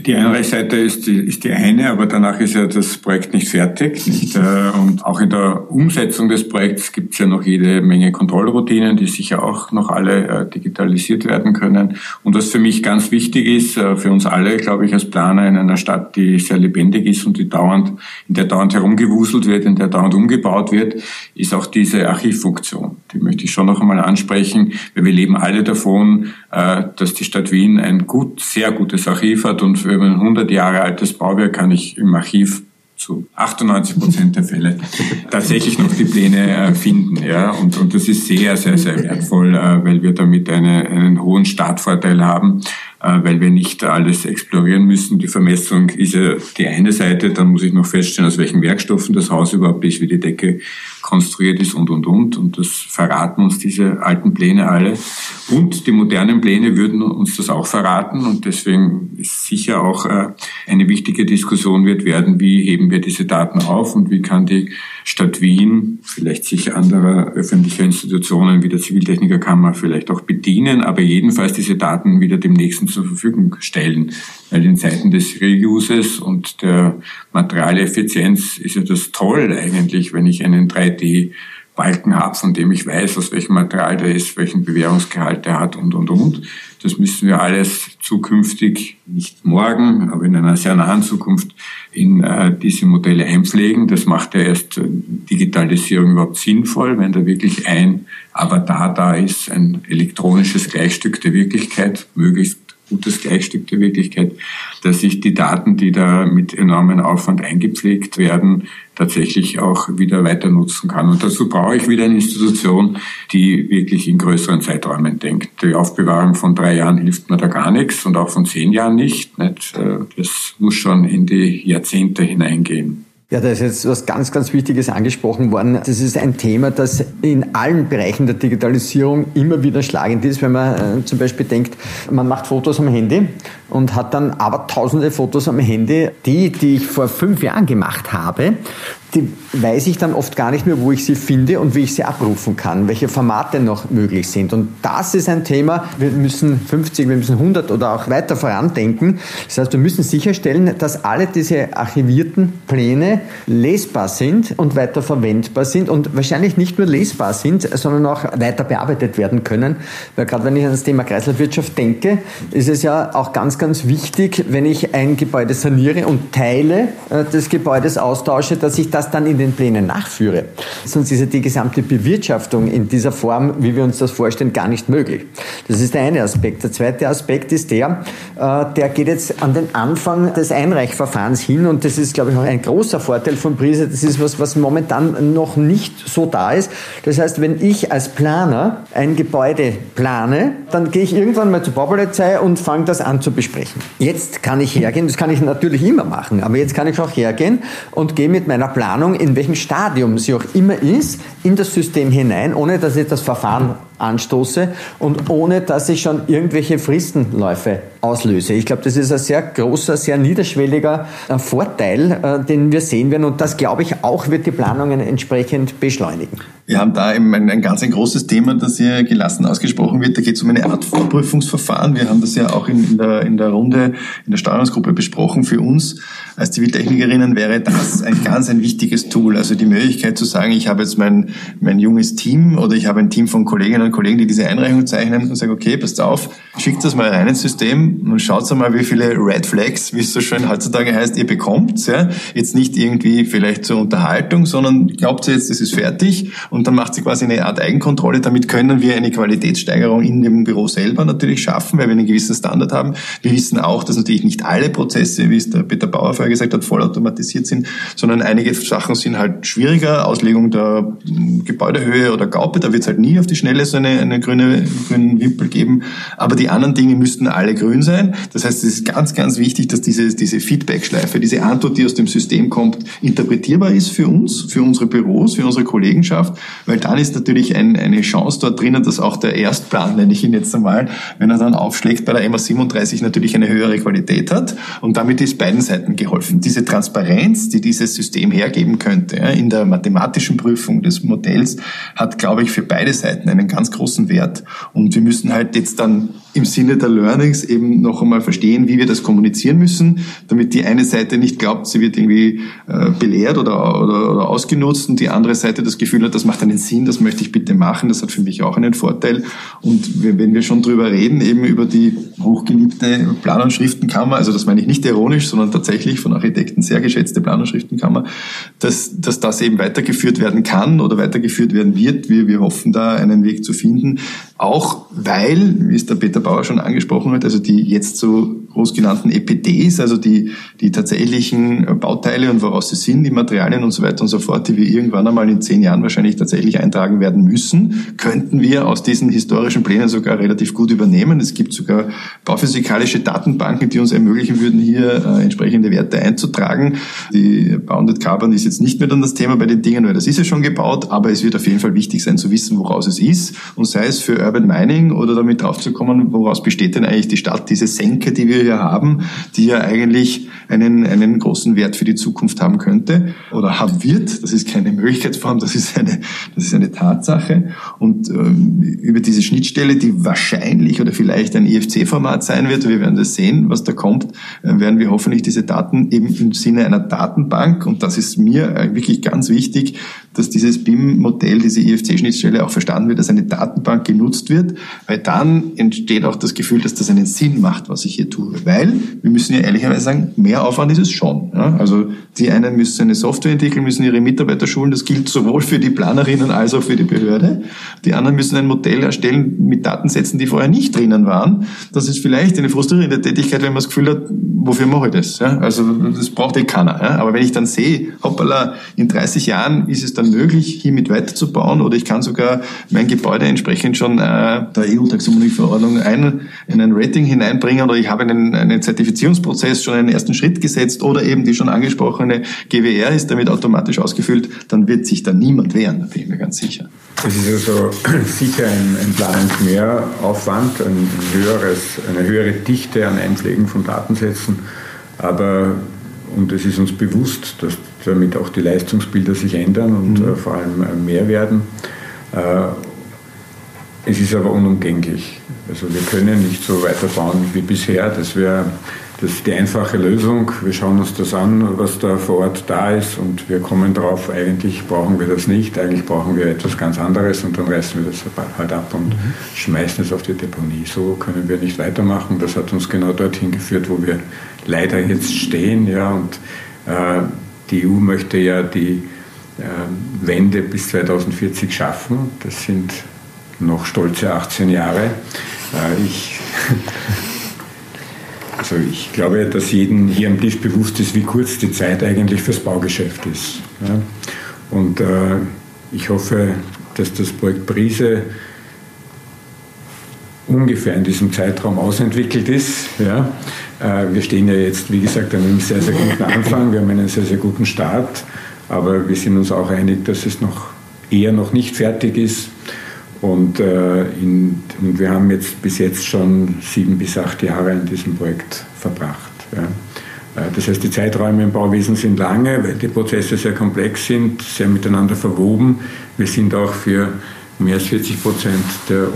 Die Einreichseite ist die, ist die eine, aber danach ist ja das Projekt nicht fertig. Nicht? Äh, und auch in der Umsetzung des Projekts gibt es ja noch jede Menge Kontrollroutinen, die sicher auch noch alle äh, digitalisiert werden können. Und was für mich ganz wichtig ist, äh, für uns alle, glaube ich, als Planer in einer Stadt, die sehr lebendig ist und die dauernd, in der dauernd herumgewuselt wird, in der dauernd umgebaut wird, ist auch diese Archivfunktion. Möchte ich schon noch einmal ansprechen, weil wir leben alle davon, dass die Stadt Wien ein gut, sehr gutes Archiv hat und für ein 100 Jahre altes Bauwerk kann ich im Archiv zu 98 Prozent der Fälle [LAUGHS] tatsächlich noch die Pläne äh, finden. Ja? Und, und das ist sehr, sehr, sehr wertvoll, äh, weil wir damit eine, einen hohen Startvorteil haben, äh, weil wir nicht alles explorieren müssen. Die Vermessung ist ja die eine Seite, dann muss ich noch feststellen, aus welchen Werkstoffen das Haus überhaupt ist, wie die Decke konstruiert ist und, und, und. Und das verraten uns diese alten Pläne alle. Und die modernen Pläne würden uns das auch verraten. Und deswegen ist sicher auch äh, eine wichtige Diskussion wird werden, wie heben wir diese Daten auf und wie kann die Stadt Wien, vielleicht sich anderer öffentlicher Institutionen wie der Ziviltechnikerkammer vielleicht auch bedienen, aber jedenfalls diese Daten wieder dem Nächsten zur Verfügung stellen. Weil in Zeiten des Reuses und der Materialeffizienz ist ja das toll eigentlich, wenn ich einen 3D Balken habe, von dem ich weiß, aus welchem Material der ist, welchen Bewährungsgehalt der hat und, und, und. Das müssen wir alles zukünftig, nicht morgen, aber in einer sehr nahen Zukunft in äh, diese Modelle einpflegen. Das macht ja erst äh, Digitalisierung überhaupt sinnvoll, wenn da wirklich ein Avatar da ist, ein elektronisches Gleichstück der Wirklichkeit, möglichst gutes Gleichstück der Wirklichkeit, dass ich die Daten, die da mit enormem Aufwand eingepflegt werden, tatsächlich auch wieder weiter nutzen kann. Und dazu brauche ich wieder eine Institution, die wirklich in größeren Zeiträumen denkt. Die Aufbewahrung von drei Jahren hilft mir da gar nichts und auch von zehn Jahren nicht. nicht? Äh, das muss schon in die Jahrzehnte hineingehen. Ja, da ist jetzt was ganz, ganz Wichtiges angesprochen worden. Das ist ein Thema, das in allen Bereichen der Digitalisierung immer wieder schlagend ist, wenn man äh, zum Beispiel denkt, man macht Fotos am Handy und hat dann aber tausende Fotos am Handy, die, die ich vor fünf Jahren gemacht habe, die weiß ich dann oft gar nicht mehr, wo ich sie finde und wie ich sie abrufen kann, welche Formate noch möglich sind. Und das ist ein Thema, wir müssen 50, wir müssen 100 oder auch weiter vorandenken. Das heißt, wir müssen sicherstellen, dass alle diese archivierten Pläne lesbar sind und weiter verwendbar sind und wahrscheinlich nicht nur lesbar sind, sondern auch weiter bearbeitet werden können. Weil gerade wenn ich an das Thema Kreislaufwirtschaft denke, ist es ja auch ganz, ganz wichtig, wenn ich ein Gebäude saniere und Teile äh, des Gebäudes austausche, dass ich das dann in den Plänen nachführe. Sonst ist ja die gesamte Bewirtschaftung in dieser Form, wie wir uns das vorstellen, gar nicht möglich. Das ist der eine Aspekt. Der zweite Aspekt ist der, äh, der geht jetzt an den Anfang des Einreichverfahrens hin und das ist, glaube ich, auch ein großer Vorteil von Brise. Das ist was, was momentan noch nicht so da ist. Das heißt, wenn ich als Planer ein Gebäude plane, dann gehe ich irgendwann mal zur Baupolizei und fange das an zu besprechen. Jetzt kann ich hergehen, das kann ich natürlich immer machen, aber jetzt kann ich auch hergehen und gehe mit meiner Planung, in welchem Stadium sie auch immer ist, in das System hinein, ohne dass ich das Verfahren anstoße und ohne dass ich schon irgendwelche Fristenläufe auslöse. Ich glaube, das ist ein sehr großer, sehr niederschwelliger äh, Vorteil, äh, den wir sehen werden und das, glaube ich, auch wird die Planungen entsprechend beschleunigen. Wir haben da eben ein, ein ganz ein großes Thema, das hier gelassen ausgesprochen wird. Da geht es um eine Art Vorprüfungsverfahren. Wir haben das ja auch in, in, der, in der Runde, in der Steuerungsgruppe besprochen. Für uns als Ziviltechnikerinnen wäre das ein ganz ein wichtiges Tool. Also die Möglichkeit zu sagen, ich habe jetzt mein, mein junges Team oder ich habe ein Team von Kolleginnen und Kollegen, die diese Einreichung zeichnen und sagen, okay, passt auf, schickt das mal rein ins System und schaut mal, wie viele Red Flags, wie es so schön heutzutage heißt, ihr bekommt. Ja? Jetzt nicht irgendwie vielleicht zur Unterhaltung, sondern glaubt ihr jetzt, das ist fertig und dann macht sie quasi eine Art Eigenkontrolle. Damit können wir eine Qualitätssteigerung in dem Büro selber natürlich schaffen, weil wir einen gewissen Standard haben. Wir wissen auch, dass natürlich nicht alle Prozesse, wie es der Peter Bauer vorher gesagt hat, vollautomatisiert sind, sondern einige Sachen sind halt schwieriger. Auslegung der Gebäudehöhe oder Gaupe, da wird es halt nie auf die Schnelle so eine, eine grüne, grünen Wimpel geben. Aber die anderen Dinge müssten alle grün sein. Das heißt, es ist ganz, ganz wichtig, dass diese, diese Feedback-Schleife, diese Antwort, die aus dem System kommt, interpretierbar ist für uns, für unsere Büros, für unsere Kollegenschaft, weil dann ist natürlich ein, eine Chance dort drinnen, dass auch der Erstplan, nenne ich ihn jetzt einmal, wenn er dann aufschlägt, bei der MA 37 natürlich eine höhere Qualität hat und damit ist beiden Seiten geholfen. Diese Transparenz, die dieses System hergeben könnte, in der mathematischen Prüfung des Modells, hat, glaube ich, für beide Seiten einen ganz großen Wert. Und wir müssen halt jetzt dann im Sinne der Learnings eben noch einmal verstehen, wie wir das kommunizieren müssen, damit die eine Seite nicht glaubt, sie wird irgendwie äh, belehrt oder, oder, oder ausgenutzt und die andere Seite das Gefühl hat, das macht einen Sinn, das möchte ich bitte machen, das hat für mich auch einen Vorteil. Und wenn wir schon drüber reden, eben über die hochgeliebte Plan- und Schriftenkammer, also das meine ich nicht ironisch, sondern tatsächlich von Architekten sehr geschätzte Plan- und Schriftenkammer, dass, dass das eben weitergeführt werden kann oder weitergeführt werden wird. Wir, wir hoffen da einen Weg zu finden, auch weil, wie es der Peter Bauer schon angesprochen hat, also die jetzt so groß genannten EPDs, also die, die tatsächlichen Bauteile und woraus sie sind, die Materialien und so weiter und so fort, die wir irgendwann einmal in zehn Jahren wahrscheinlich tatsächlich eintragen werden müssen, könnten wir aus diesen historischen Plänen sogar relativ gut übernehmen. Es gibt sogar bauphysikalische Datenbanken, die uns ermöglichen würden, hier äh, entsprechende Werte einzutragen. Die Bounded Carbon ist jetzt nicht mehr dann das Thema bei den Dingen, weil das ist ja schon gebaut, aber es wird auf jeden Fall wichtig sein zu wissen, woraus es ist und sei es für Urban Mining oder damit draufzukommen, woraus besteht denn eigentlich die Stadt, diese Senke, die wir hier haben, die ja eigentlich einen, einen großen Wert für die Zukunft haben könnte oder haben wird. Das ist keine Möglichkeitsform, das ist eine, das ist eine Tatsache. Und ähm, über diese Schnittstelle, die wahrscheinlich oder vielleicht ein IFC-Format sein wird, wir werden das sehen, was da kommt, äh, werden wir hoffentlich diese Daten eben im Sinne einer Datenbank, und das ist mir äh, wirklich ganz wichtig, dass dieses BIM-Modell, diese IFC-Schnittstelle auch verstanden wird, dass eine Datenbank genutzt wird, weil dann entsteht auch das Gefühl, dass das einen Sinn macht, was ich hier tue. Weil, wir müssen ja ehrlicherweise sagen, mehr Aufwand ist es schon. Ja? Also die einen müssen eine Software entwickeln, müssen ihre Mitarbeiter schulen, das gilt sowohl für die Planerinnen als auch für die Behörde. Die anderen müssen ein Modell erstellen mit Datensätzen, die vorher nicht drinnen waren. Das ist vielleicht eine frustrierende Tätigkeit, wenn man das Gefühl hat, wofür mache ich das? Ja? Also das braucht eh keiner. Ja? Aber wenn ich dann sehe, hoppala, in 30 Jahren ist es dann möglich, hiermit weiterzubauen? Oder ich kann sogar mein Gebäude entsprechend schon äh, der EU-Taxonomie-Verordnung ein, in ein Rating hineinbringen? Oder ich habe einen, einen Zertifizierungsprozess schon einen ersten Schritt gesetzt? Oder eben die schon angesprochene GWR ist damit automatisch ausgefüllt, dann wird sich da niemand wehren, da bin ich mir ganz sicher. Es ist also [CLEARS THROAT] sicher ein, ein Planungsmehraufwand, ein höheres, eine höhere Dichte an Einpflegen von Datensätzen, aber und es ist uns bewusst, dass damit auch die Leistungsbilder sich ändern und mhm. vor allem mehr werden. Es ist aber unumgänglich. Also wir können nicht so weiterbauen wie bisher. Das wäre das ist die einfache Lösung. Wir schauen uns das an, was da vor Ort da ist und wir kommen drauf, eigentlich brauchen wir das nicht, eigentlich brauchen wir etwas ganz anderes und dann reißen wir das halt ab und mhm. schmeißen es auf die Deponie. So können wir nicht weitermachen. Das hat uns genau dorthin geführt, wo wir leider jetzt stehen. Ja, und äh, die EU möchte ja die äh, Wende bis 2040 schaffen. Das sind noch stolze 18 Jahre. Äh, ich [LAUGHS] Also ich glaube, dass jedem hier am Tisch bewusst ist, wie kurz die Zeit eigentlich fürs Baugeschäft ist. Und äh, ich hoffe, dass das Projekt Brise ungefähr in diesem Zeitraum ausentwickelt ist. Ja. Äh, wir stehen ja jetzt, wie gesagt, an einem sehr, sehr guten Anfang. Wir haben einen sehr, sehr guten Start. Aber wir sind uns auch einig, dass es noch eher noch nicht fertig ist. Und, äh, in, und, wir haben jetzt bis jetzt schon sieben bis acht Jahre in diesem Projekt verbracht. Ja. Äh, das heißt, die Zeiträume im Bauwesen sind lange, weil die Prozesse sehr komplex sind, sehr miteinander verwoben. Wir sind auch für mehr als 40 Prozent der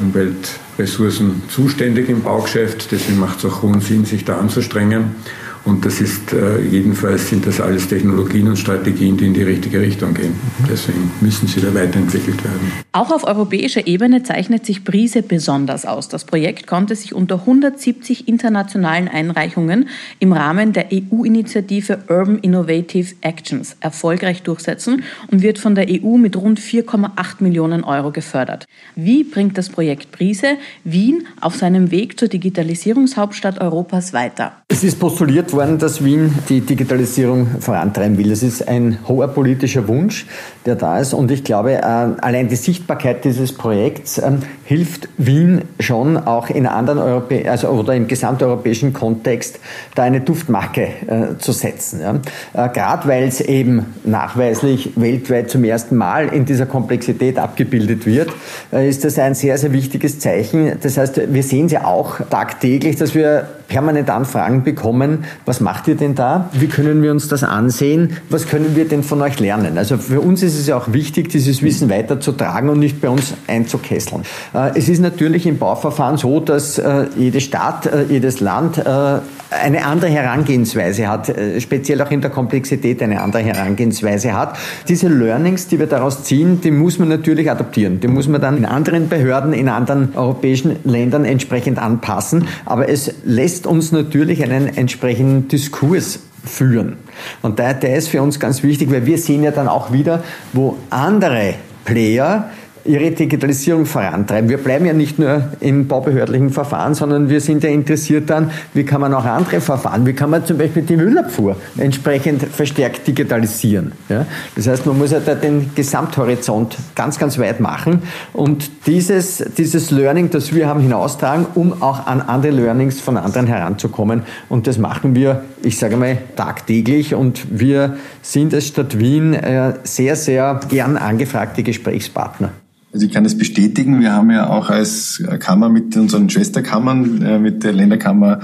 Umweltressourcen zuständig im Baugeschäft. Deswegen macht es auch hohen Sinn, sich da anzustrengen. Und das ist äh, jedenfalls sind das alles Technologien und Strategien, die in die richtige Richtung gehen. Deswegen müssen sie da weiterentwickelt werden. Auch auf europäischer Ebene zeichnet sich Brise besonders aus. Das Projekt konnte sich unter 170 internationalen Einreichungen im Rahmen der EU-Initiative Urban Innovative Actions erfolgreich durchsetzen und wird von der EU mit rund 4,8 Millionen Euro gefördert. Wie bringt das Projekt Brise Wien auf seinem Weg zur Digitalisierungshauptstadt Europas weiter? Es ist postuliert worden, dass Wien die Digitalisierung vorantreiben will. Es ist ein hoher politischer Wunsch, der da ist. Und ich glaube, äh, allein die Sichtbarkeit dieses Projekts ähm, hilft Wien schon auch in anderen Europä also oder im gesamteuropäischen Kontext da eine Duftmarke äh, zu setzen. Äh, Gerade weil es eben nachweislich weltweit zum ersten Mal in dieser Komplexität abgebildet wird, ist das ein sehr, sehr wichtiges Zeichen. Das heißt, wir sehen es ja auch tagtäglich, dass wir permanent Anfragen bekommen, was macht ihr denn da? Wie können wir uns das ansehen? Was können wir denn von euch lernen? Also für uns ist es ja auch wichtig, dieses Wissen weiterzutragen und nicht bei uns einzukesseln. Äh, es ist natürlich im Bauverfahren so, dass äh, jede Stadt, äh, jedes Land eine andere Herangehensweise hat, speziell auch in der Komplexität eine andere Herangehensweise hat. Diese Learnings, die wir daraus ziehen, die muss man natürlich adaptieren. Die muss man dann in anderen Behörden, in anderen europäischen Ländern entsprechend anpassen. Aber es lässt uns natürlich einen entsprechenden Diskurs führen. Und der, der ist für uns ganz wichtig, weil wir sehen ja dann auch wieder, wo andere Player ihre Digitalisierung vorantreiben. Wir bleiben ja nicht nur im baubehördlichen Verfahren, sondern wir sind ja interessiert dann, wie kann man auch andere Verfahren, wie kann man zum Beispiel die Müllabfuhr entsprechend verstärkt digitalisieren. Ja? Das heißt, man muss ja da den Gesamthorizont ganz, ganz weit machen und dieses, dieses Learning, das wir haben, hinaustragen, um auch an andere Learnings von anderen heranzukommen. Und das machen wir, ich sage mal, tagtäglich und wir sind als Stadt Wien äh, sehr, sehr gern angefragte Gesprächspartner. Also ich kann das bestätigen. Wir haben ja auch als Kammer mit unseren Schwesterkammern, äh, mit der Länderkammer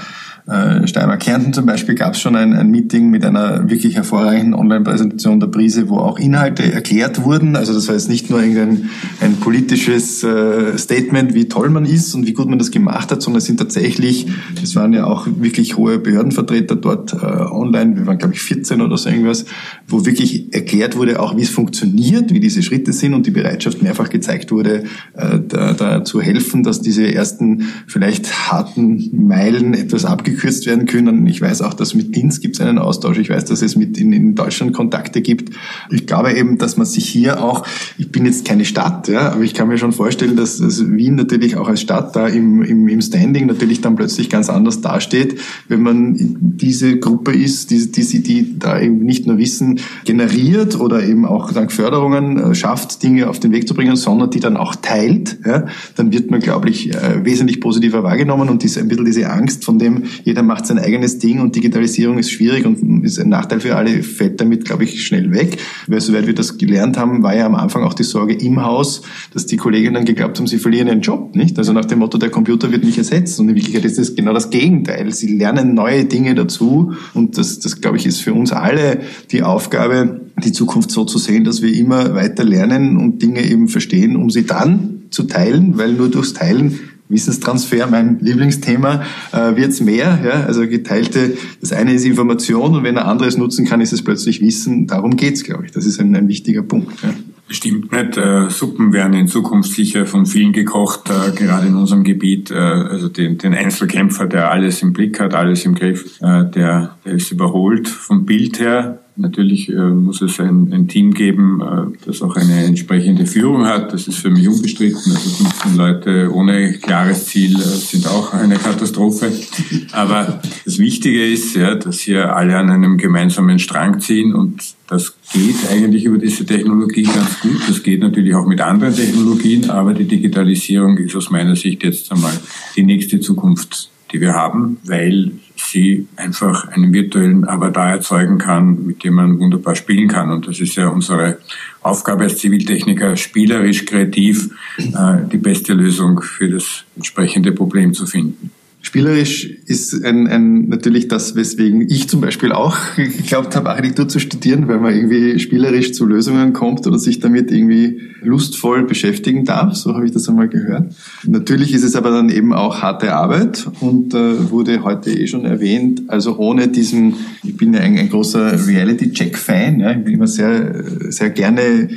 äh, Steiermark-Kärnten zum Beispiel gab es schon ein, ein, Meeting mit einer wirklich hervorragenden Online-Präsentation der Prise, wo auch Inhalte erklärt wurden. Also das war jetzt nicht nur irgendein ein politisches äh, Statement, wie toll man ist und wie gut man das gemacht hat, sondern es sind tatsächlich, es waren ja auch wirklich hohe Behördenvertreter dort online, wir waren glaube ich 14 oder so irgendwas, wo wirklich erklärt wurde, auch wie es funktioniert, wie diese Schritte sind und die Bereitschaft mehrfach gezeigt wurde, äh, da, da zu helfen, dass diese ersten vielleicht harten Meilen etwas abgekürzt werden können. Ich weiß auch, dass mit Dienst gibt es einen Austausch. Ich weiß, dass es mit in, in Deutschland Kontakte gibt. Ich glaube eben, dass man sich hier auch, ich bin jetzt keine Stadt, ja, aber ich kann mir schon vorstellen, dass, dass Wien natürlich auch als Stadt da im, im, im Standing natürlich dann plötzlich ganz anders dasteht, wenn man diese Gruppe ist, die, die, die da eben nicht nur Wissen generiert oder eben auch dank Förderungen äh, schafft, Dinge auf den Weg zu bringen, sondern die dann auch teilt, ja, dann wird man, glaube ich, äh, wesentlich positiver wahrgenommen und diese, ein bisschen diese Angst von dem, jeder macht sein eigenes Ding und Digitalisierung ist schwierig und ist ein Nachteil für alle, fällt damit, glaube ich, schnell weg. Weil soweit wir das gelernt haben, war ja am Anfang auch die Sorge im Haus, dass die Kolleginnen geglaubt haben, sie verlieren ihren Job, nicht? Also nach dem Motto, der Computer wird mich ersetzen. Und in Wirklichkeit ist das genau das Gegenteil. Sie lernen neue Dinge dazu und das, das glaube ich, ist für uns alle die Aufgabe, die Zukunft so zu sehen, dass wir immer weiter lernen und Dinge eben verstehen, um sie dann zu teilen, weil nur durchs Teilen Wissenstransfer, mein Lieblingsthema, äh, wird es mehr. Ja? Also geteilte, das eine ist Information und wenn ein anderes nutzen kann, ist es plötzlich Wissen. Darum geht's, glaube ich. Das ist ein, ein wichtiger Punkt. Ja. Bestimmt nicht. Äh, Suppen werden in Zukunft sicher von vielen gekocht, äh, gerade in unserem Gebiet. Äh, also den, den Einzelkämpfer, der alles im Blick hat, alles im Griff, äh, der, der ist überholt vom Bild her. Natürlich äh, muss es ein, ein Team geben, äh, das auch eine entsprechende Führung hat. Das ist für mich unbestritten. Also 15 Leute ohne klares Ziel äh, sind auch eine Katastrophe. Aber das Wichtige ist, ja, dass hier alle an einem gemeinsamen Strang ziehen und das geht eigentlich über diese Technologie ganz gut. Das geht natürlich auch mit anderen Technologien, aber die Digitalisierung ist aus meiner Sicht jetzt einmal die nächste Zukunft, die wir haben, weil sie einfach einen virtuellen Avatar erzeugen kann, mit dem man wunderbar spielen kann. Und das ist ja unsere Aufgabe als Ziviltechniker, spielerisch, kreativ äh, die beste Lösung für das entsprechende Problem zu finden. Spielerisch ist ein, ein, natürlich das, weswegen ich zum Beispiel auch [LAUGHS] geglaubt habe, Architektur zu studieren, weil man irgendwie spielerisch zu Lösungen kommt oder sich damit irgendwie lustvoll beschäftigen darf. So habe ich das einmal gehört. Natürlich ist es aber dann eben auch harte Arbeit und äh, wurde heute eh schon erwähnt. Also ohne diesen, ich bin ja ein, ein großer Reality-Check-Fan. Ja, ich bin immer sehr, sehr gerne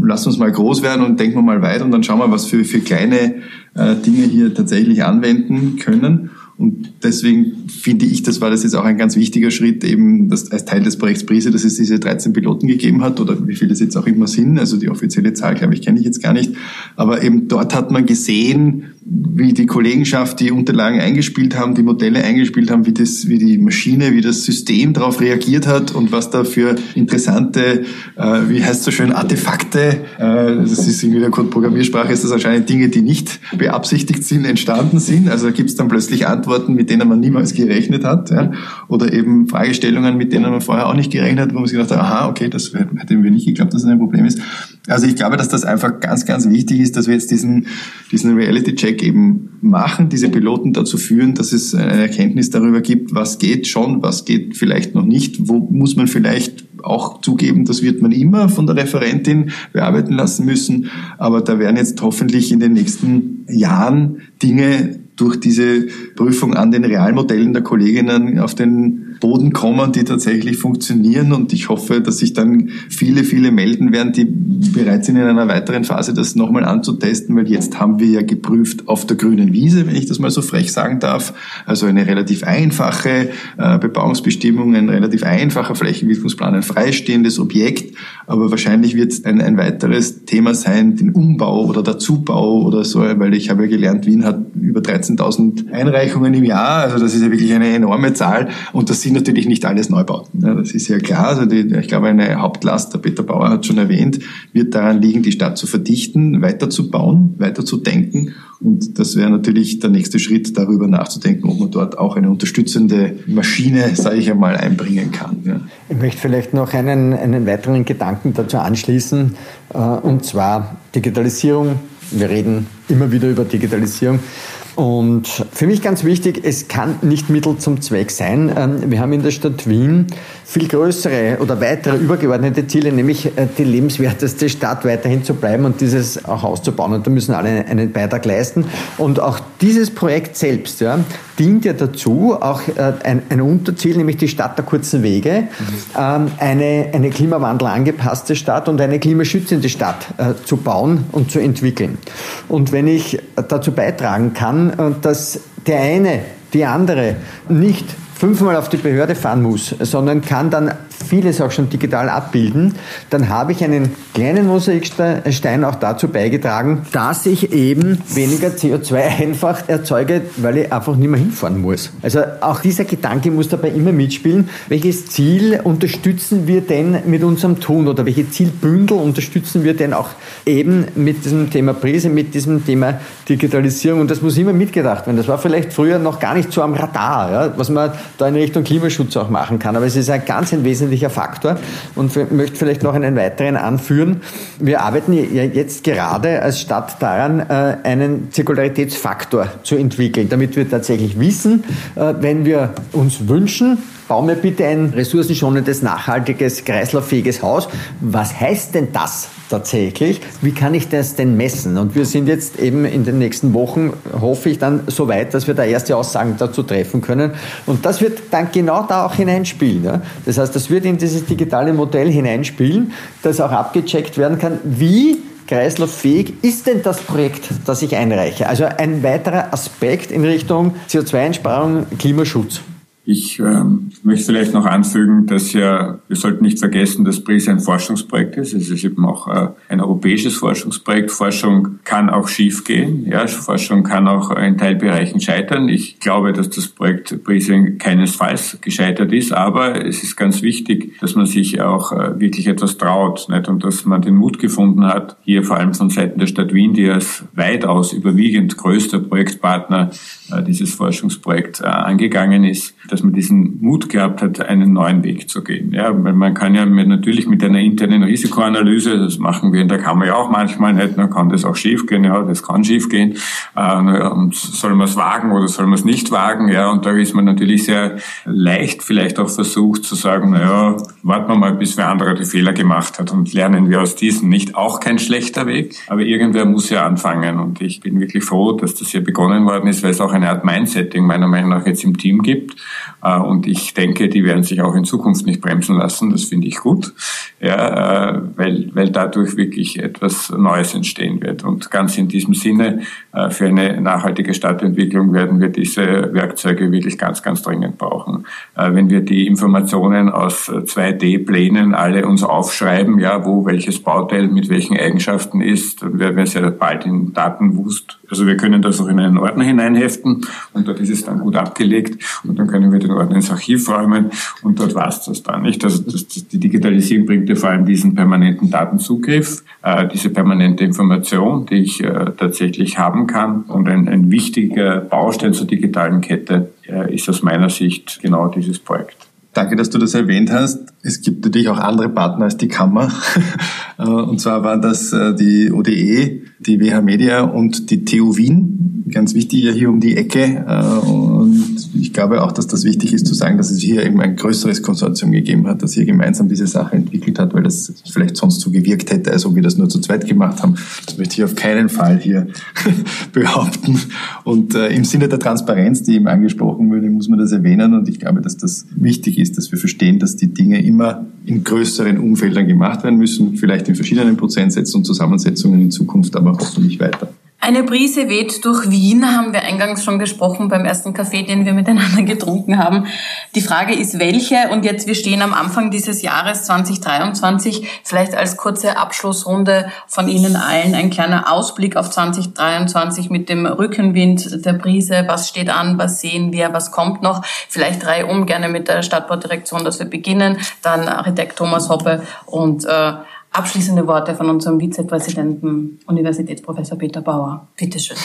lass uns mal groß werden und denken wir mal weit und dann schauen wir, was für, für kleine äh, Dinge hier tatsächlich anwenden können. Und deswegen finde ich, das war das jetzt auch ein ganz wichtiger Schritt, eben dass als Teil des Projekts Prise, dass es diese 13 Piloten gegeben hat oder wie viele es jetzt auch immer sind. Also die offizielle Zahl, glaube ich, kenne ich jetzt gar nicht. Aber eben dort hat man gesehen, wie die Kollegenschaft die Unterlagen eingespielt haben, die Modelle eingespielt haben, wie das, wie die Maschine, wie das System darauf reagiert hat und was da für interessante, äh, wie heißt so schön, Artefakte, äh, das ist in der Programmiersprache, ist das anscheinend Dinge, die nicht beabsichtigt sind, entstanden sind. Also da gibt es dann plötzlich Antworten, mit denen man niemals gerechnet hat, ja? oder eben Fragestellungen, mit denen man vorher auch nicht gerechnet hat, wo man sich gedacht hat, aha, okay, das hätten wir nicht geglaubt, dass das ein Problem ist. Also ich glaube, dass das einfach ganz, ganz wichtig ist, dass wir jetzt diesen, diesen Reality-Check eben machen, diese Piloten dazu führen, dass es eine Erkenntnis darüber gibt, was geht schon, was geht vielleicht noch nicht, wo muss man vielleicht auch zugeben, das wird man immer von der Referentin bearbeiten lassen müssen. Aber da werden jetzt hoffentlich in den nächsten Jahren Dinge durch diese Prüfung an den Realmodellen der Kolleginnen auf den Boden kommen, die tatsächlich funktionieren. Und ich hoffe, dass sich dann viele, viele melden werden, die bereit sind, in einer weiteren Phase das nochmal anzutesten, weil jetzt haben wir ja geprüft auf der grünen Wiese, wenn ich das mal so frech sagen darf. Also eine relativ einfache äh, Bebauungsbestimmung, ein relativ einfacher Flächenwidmungsplan, ein freistehendes Objekt. Aber wahrscheinlich wird es ein, ein weiteres Thema sein, den Umbau oder der Zubau oder so, weil ich habe ja gelernt, Wien hat über 13.000 Einreichungen im Jahr. Also das ist ja wirklich eine enorme Zahl. Und das sind natürlich nicht alles Neubauten. Ja, das ist ja klar. Also die, ich glaube, eine Hauptlast, der Peter Bauer hat schon erwähnt, wird daran liegen, die Stadt zu verdichten, weiter zu Und das wäre natürlich der nächste Schritt, darüber nachzudenken, ob man dort auch eine unterstützende Maschine, sage ich einmal, einbringen kann. Ja. Ich möchte vielleicht noch einen, einen weiteren Gedanken dazu anschließen, äh, und zwar Digitalisierung. Wir reden immer wieder über Digitalisierung. Und für mich ganz wichtig, es kann nicht Mittel zum Zweck sein. Ähm, wir haben in der Stadt Wien viel größere oder weitere übergeordnete Ziele, nämlich äh, die lebenswerteste Stadt weiterhin zu bleiben und dieses auch auszubauen. Und da müssen alle einen Beitrag leisten. Und auch dieses Projekt selbst ja, dient ja dazu, auch äh, ein, ein Unterziel, nämlich die Stadt der kurzen Wege, mhm. eine, eine Klimawandel angepasste Stadt und eine klimaschützende Stadt äh, zu bauen und zu entwickeln. Und wenn ich dazu beitragen kann, dass der eine, die andere nicht fünfmal auf die Behörde fahren muss, sondern kann dann vieles auch schon digital abbilden, dann habe ich einen kleinen Mosaikstein auch dazu beigetragen, dass ich eben weniger CO2 einfach erzeuge, weil ich einfach nicht mehr hinfahren muss. Also auch dieser Gedanke muss dabei immer mitspielen. Welches Ziel unterstützen wir denn mit unserem Tun oder welche Zielbündel unterstützen wir denn auch eben mit diesem Thema Prise, mit diesem Thema Digitalisierung? Und das muss immer mitgedacht werden. Das war vielleicht früher noch gar nicht so am Radar, ja, was man da in Richtung Klimaschutz auch machen kann. Aber es ist ein ganz ein wesentlicher Faktor und möchte vielleicht noch einen weiteren anführen. Wir arbeiten jetzt gerade als Stadt daran, äh, einen Zirkularitätsfaktor zu entwickeln, damit wir tatsächlich wissen, äh, wenn wir uns wünschen, bau mir bitte ein ressourcenschonendes, nachhaltiges, kreislauffähiges Haus. Was heißt denn das tatsächlich? Wie kann ich das denn messen? Und wir sind jetzt eben in den nächsten Wochen, hoffe ich, dann so weit, dass wir da erste Aussagen dazu treffen können. Und das wird dann genau da auch hineinspielen. Ja? Das heißt, das wird in dieses digitale Modell hineinspielen, dass auch abgecheckt werden kann, wie kreislauffähig ist denn das Projekt, das ich einreiche? Also ein weiterer Aspekt in Richtung CO2-Einsparung, Klimaschutz. Ich ähm, möchte vielleicht noch anfügen, dass ja, wir sollten nicht vergessen, dass BRIS ein Forschungsprojekt ist. Es ist eben auch äh, ein europäisches Forschungsprojekt. Forschung kann auch schiefgehen. Ja, Forschung kann auch in Teilbereichen scheitern. Ich glaube, dass das Projekt BRIS keinesfalls gescheitert ist, aber es ist ganz wichtig, dass man sich auch äh, wirklich etwas traut nicht? und dass man den Mut gefunden hat, hier vor allem von Seiten der Stadt Wien, die als weitaus überwiegend größter Projektpartner dieses Forschungsprojekt äh, angegangen ist, dass man diesen Mut gehabt hat, einen neuen Weg zu gehen. Ja, weil man kann ja mit, natürlich mit einer internen Risikoanalyse, das machen wir in der Kammer ja auch manchmal nicht, dann kann das auch schiefgehen, ja, das kann schiefgehen. Äh, und soll man es wagen oder soll man es nicht wagen? Ja, und da ist man natürlich sehr leicht vielleicht auch versucht zu sagen, naja, warten wir mal, bis wer andere die Fehler gemacht hat und lernen wir aus diesen. Nicht auch kein schlechter Weg, aber irgendwer muss ja anfangen. Und ich bin wirklich froh, dass das hier begonnen worden ist, weil es auch eine Art Mindsetting meiner Meinung nach jetzt im Team gibt. Äh, und ich denke, die werden sich auch in Zukunft nicht bremsen lassen. Das finde ich gut, ja, äh, weil, weil dadurch wirklich etwas Neues entstehen wird. Und ganz in diesem Sinne, äh, für eine nachhaltige Stadtentwicklung werden wir diese Werkzeuge wirklich ganz, ganz dringend brauchen. Wenn wir die Informationen aus 2D-Plänen alle uns aufschreiben, ja, wo welches Bauteil mit welchen Eigenschaften ist, dann werden wir sehr bald in Datenwust. Also wir können das auch in einen Ordner hineinheften und dort ist es dann gut abgelegt und dann können wir den Ordner ins Archiv räumen und dort war es das dann nicht. Also das, das, die Digitalisierung bringt ja vor allem diesen permanenten Datenzugriff, äh, diese permanente Information, die ich äh, tatsächlich haben kann und ein, ein wichtiger Baustein zur digitalen Kette äh, ist aus meiner Sicht genau dieses Projekt. Danke, dass du das erwähnt hast. Es gibt natürlich auch andere Partner als die Kammer. Äh, und zwar waren das äh, die ODE, die WH Media und die TU Wien. Ganz wichtig ja hier um die Ecke. Äh, und ich glaube auch, dass das wichtig ist zu sagen, dass es hier eben ein größeres Konsortium gegeben hat, das hier gemeinsam diese Sache entwickelt hat, weil das vielleicht sonst so gewirkt hätte, als ob wir das nur zu zweit gemacht haben. Das möchte ich auf keinen Fall hier [LAUGHS] behaupten. Und im Sinne der Transparenz, die eben angesprochen wurde, muss man das erwähnen. Und ich glaube, dass das wichtig ist, dass wir verstehen, dass die Dinge immer in größeren Umfeldern gemacht werden müssen, vielleicht in verschiedenen Prozentsätzen und Zusammensetzungen in Zukunft, aber hoffentlich weiter. Eine Brise weht durch Wien, haben wir eingangs schon gesprochen beim ersten Kaffee, den wir miteinander [LAUGHS] getrunken haben. Die Frage ist, welche? Und jetzt, wir stehen am Anfang dieses Jahres 2023. Vielleicht als kurze Abschlussrunde von Ihnen allen ein kleiner Ausblick auf 2023 mit dem Rückenwind der Brise. Was steht an? Was sehen wir? Was kommt noch? Vielleicht drei um, gerne mit der Stadtbaudirektion, dass wir beginnen. Dann Architekt Thomas Hoppe und äh, abschließende Worte von unserem Vizepräsidenten, Universitätsprofessor Peter Bauer. Bitte schön.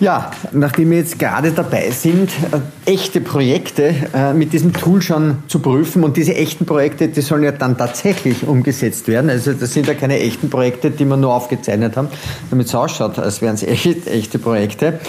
Ja, nachdem wir jetzt gerade dabei sind, äh, echte Projekte äh, mit diesem Tool schon zu prüfen und diese echten Projekte, die sollen ja dann tatsächlich umgesetzt werden. Also das sind ja keine echten Projekte, die wir nur aufgezeichnet haben, damit es ausschaut, als wären es [LAUGHS] echt, echte Projekte.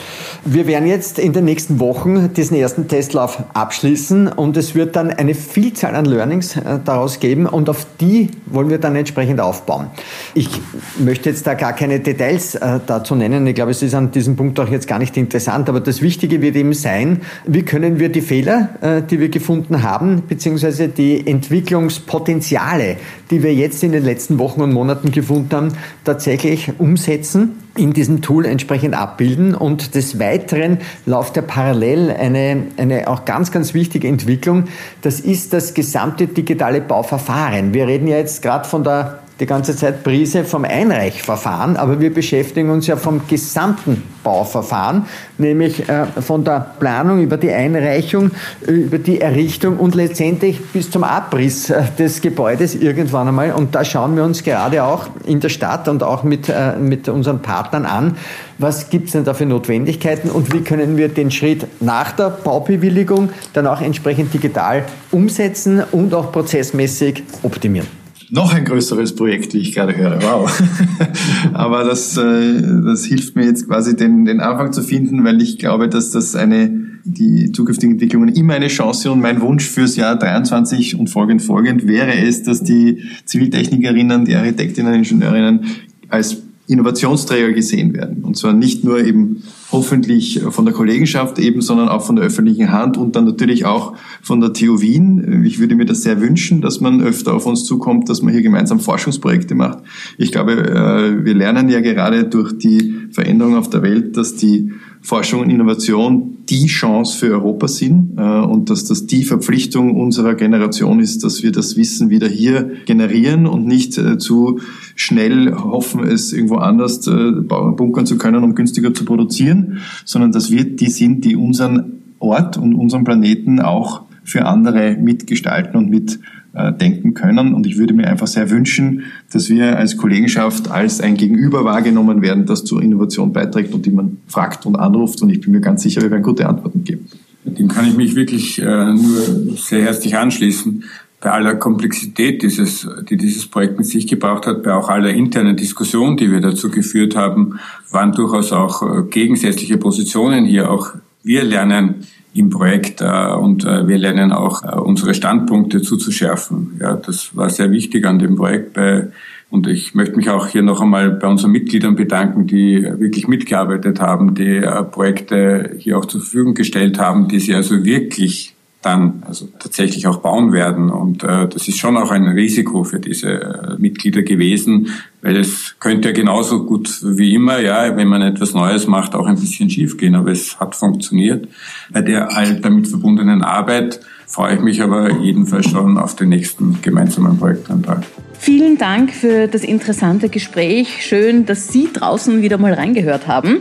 Wir werden jetzt in den nächsten Wochen diesen ersten Testlauf abschließen und es wird dann eine Vielzahl an Learnings äh, daraus geben und auf die wollen wir dann entsprechend aufbauen. Ich möchte jetzt da gar keine Details dazu nennen. Ich glaube, es ist an diesem Punkt auch jetzt jetzt gar nicht interessant, aber das Wichtige wird eben sein, wie können wir die Fehler, äh, die wir gefunden haben, beziehungsweise die Entwicklungspotenziale, die wir jetzt in den letzten Wochen und Monaten gefunden haben, tatsächlich umsetzen in diesem Tool entsprechend abbilden. Und des Weiteren läuft ja parallel eine, eine auch ganz, ganz wichtige Entwicklung. Das ist das gesamte digitale Bauverfahren. Wir reden ja jetzt gerade von der die ganze Zeit Prise vom Einreichverfahren, aber wir beschäftigen uns ja vom gesamten Bauverfahren, nämlich äh, von der Planung über die Einreichung, über die Errichtung und letztendlich bis zum Abriss äh, des Gebäudes irgendwann einmal. Und da schauen wir uns gerade auch in der Stadt und auch mit, äh, mit unseren Partnern an, was gibt es denn da für Notwendigkeiten und wie können wir den Schritt nach der Baubewilligung dann auch entsprechend digital umsetzen und auch prozessmäßig optimieren noch ein größeres Projekt, wie ich gerade höre. Wow. [LAUGHS] Aber das, äh, das hilft mir jetzt quasi den, den Anfang zu finden, weil ich glaube, dass das eine die zukünftigen Entwicklungen immer eine Chance. Und mein Wunsch fürs Jahr 23 und folgend folgend wäre es, dass die Ziviltechnikerinnen, die Architektinnen, Ingenieurinnen als Innovationsträger gesehen werden. Und zwar nicht nur eben hoffentlich von der Kollegenschaft eben, sondern auch von der öffentlichen Hand und dann natürlich auch von der TU Wien. Ich würde mir das sehr wünschen, dass man öfter auf uns zukommt, dass man hier gemeinsam Forschungsprojekte macht. Ich glaube, äh, wir lernen ja gerade durch die Veränderung auf der Welt, dass die Forschung und Innovation die Chance für Europa sind äh, und dass das die Verpflichtung unserer Generation ist, dass wir das Wissen wieder hier generieren und nicht äh, zu schnell hoffen, es irgendwo anders äh, bunkern zu können, um günstiger zu produzieren, sondern dass wir die sind, die unseren Ort und unseren Planeten auch für andere mitgestalten und mit äh, denken können. Und ich würde mir einfach sehr wünschen, dass wir als Kollegenschaft als ein Gegenüber wahrgenommen werden, das zur Innovation beiträgt und die man fragt und anruft. Und ich bin mir ganz sicher, wir werden gute Antworten geben. Dem kann ich mich wirklich äh, nur sehr herzlich anschließen. Bei aller Komplexität, dieses, die dieses Projekt mit sich gebracht hat, bei auch aller internen Diskussion, die wir dazu geführt haben, waren durchaus auch äh, gegensätzliche Positionen hier. Auch wir lernen im Projekt äh, und äh, wir lernen auch äh, unsere Standpunkte zuzuschärfen. Ja, das war sehr wichtig an dem Projekt bei und ich möchte mich auch hier noch einmal bei unseren Mitgliedern bedanken, die wirklich mitgearbeitet haben, die Projekte hier auch zur Verfügung gestellt haben, die sie also wirklich dann also tatsächlich auch bauen werden. Und äh, das ist schon auch ein Risiko für diese äh, Mitglieder gewesen, weil es könnte ja genauso gut wie immer, ja, wenn man etwas Neues macht, auch ein bisschen schiefgehen. Aber es hat funktioniert. Bei der all damit verbundenen Arbeit freue ich mich aber jedenfalls schon auf den nächsten gemeinsamen Projektantrag. Vielen Dank für das interessante Gespräch. Schön, dass Sie draußen wieder mal reingehört haben.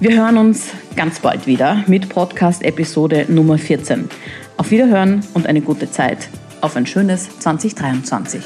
Wir hören uns ganz bald wieder mit Podcast Episode Nummer 14. Auf Wiederhören und eine gute Zeit. Auf ein schönes 2023.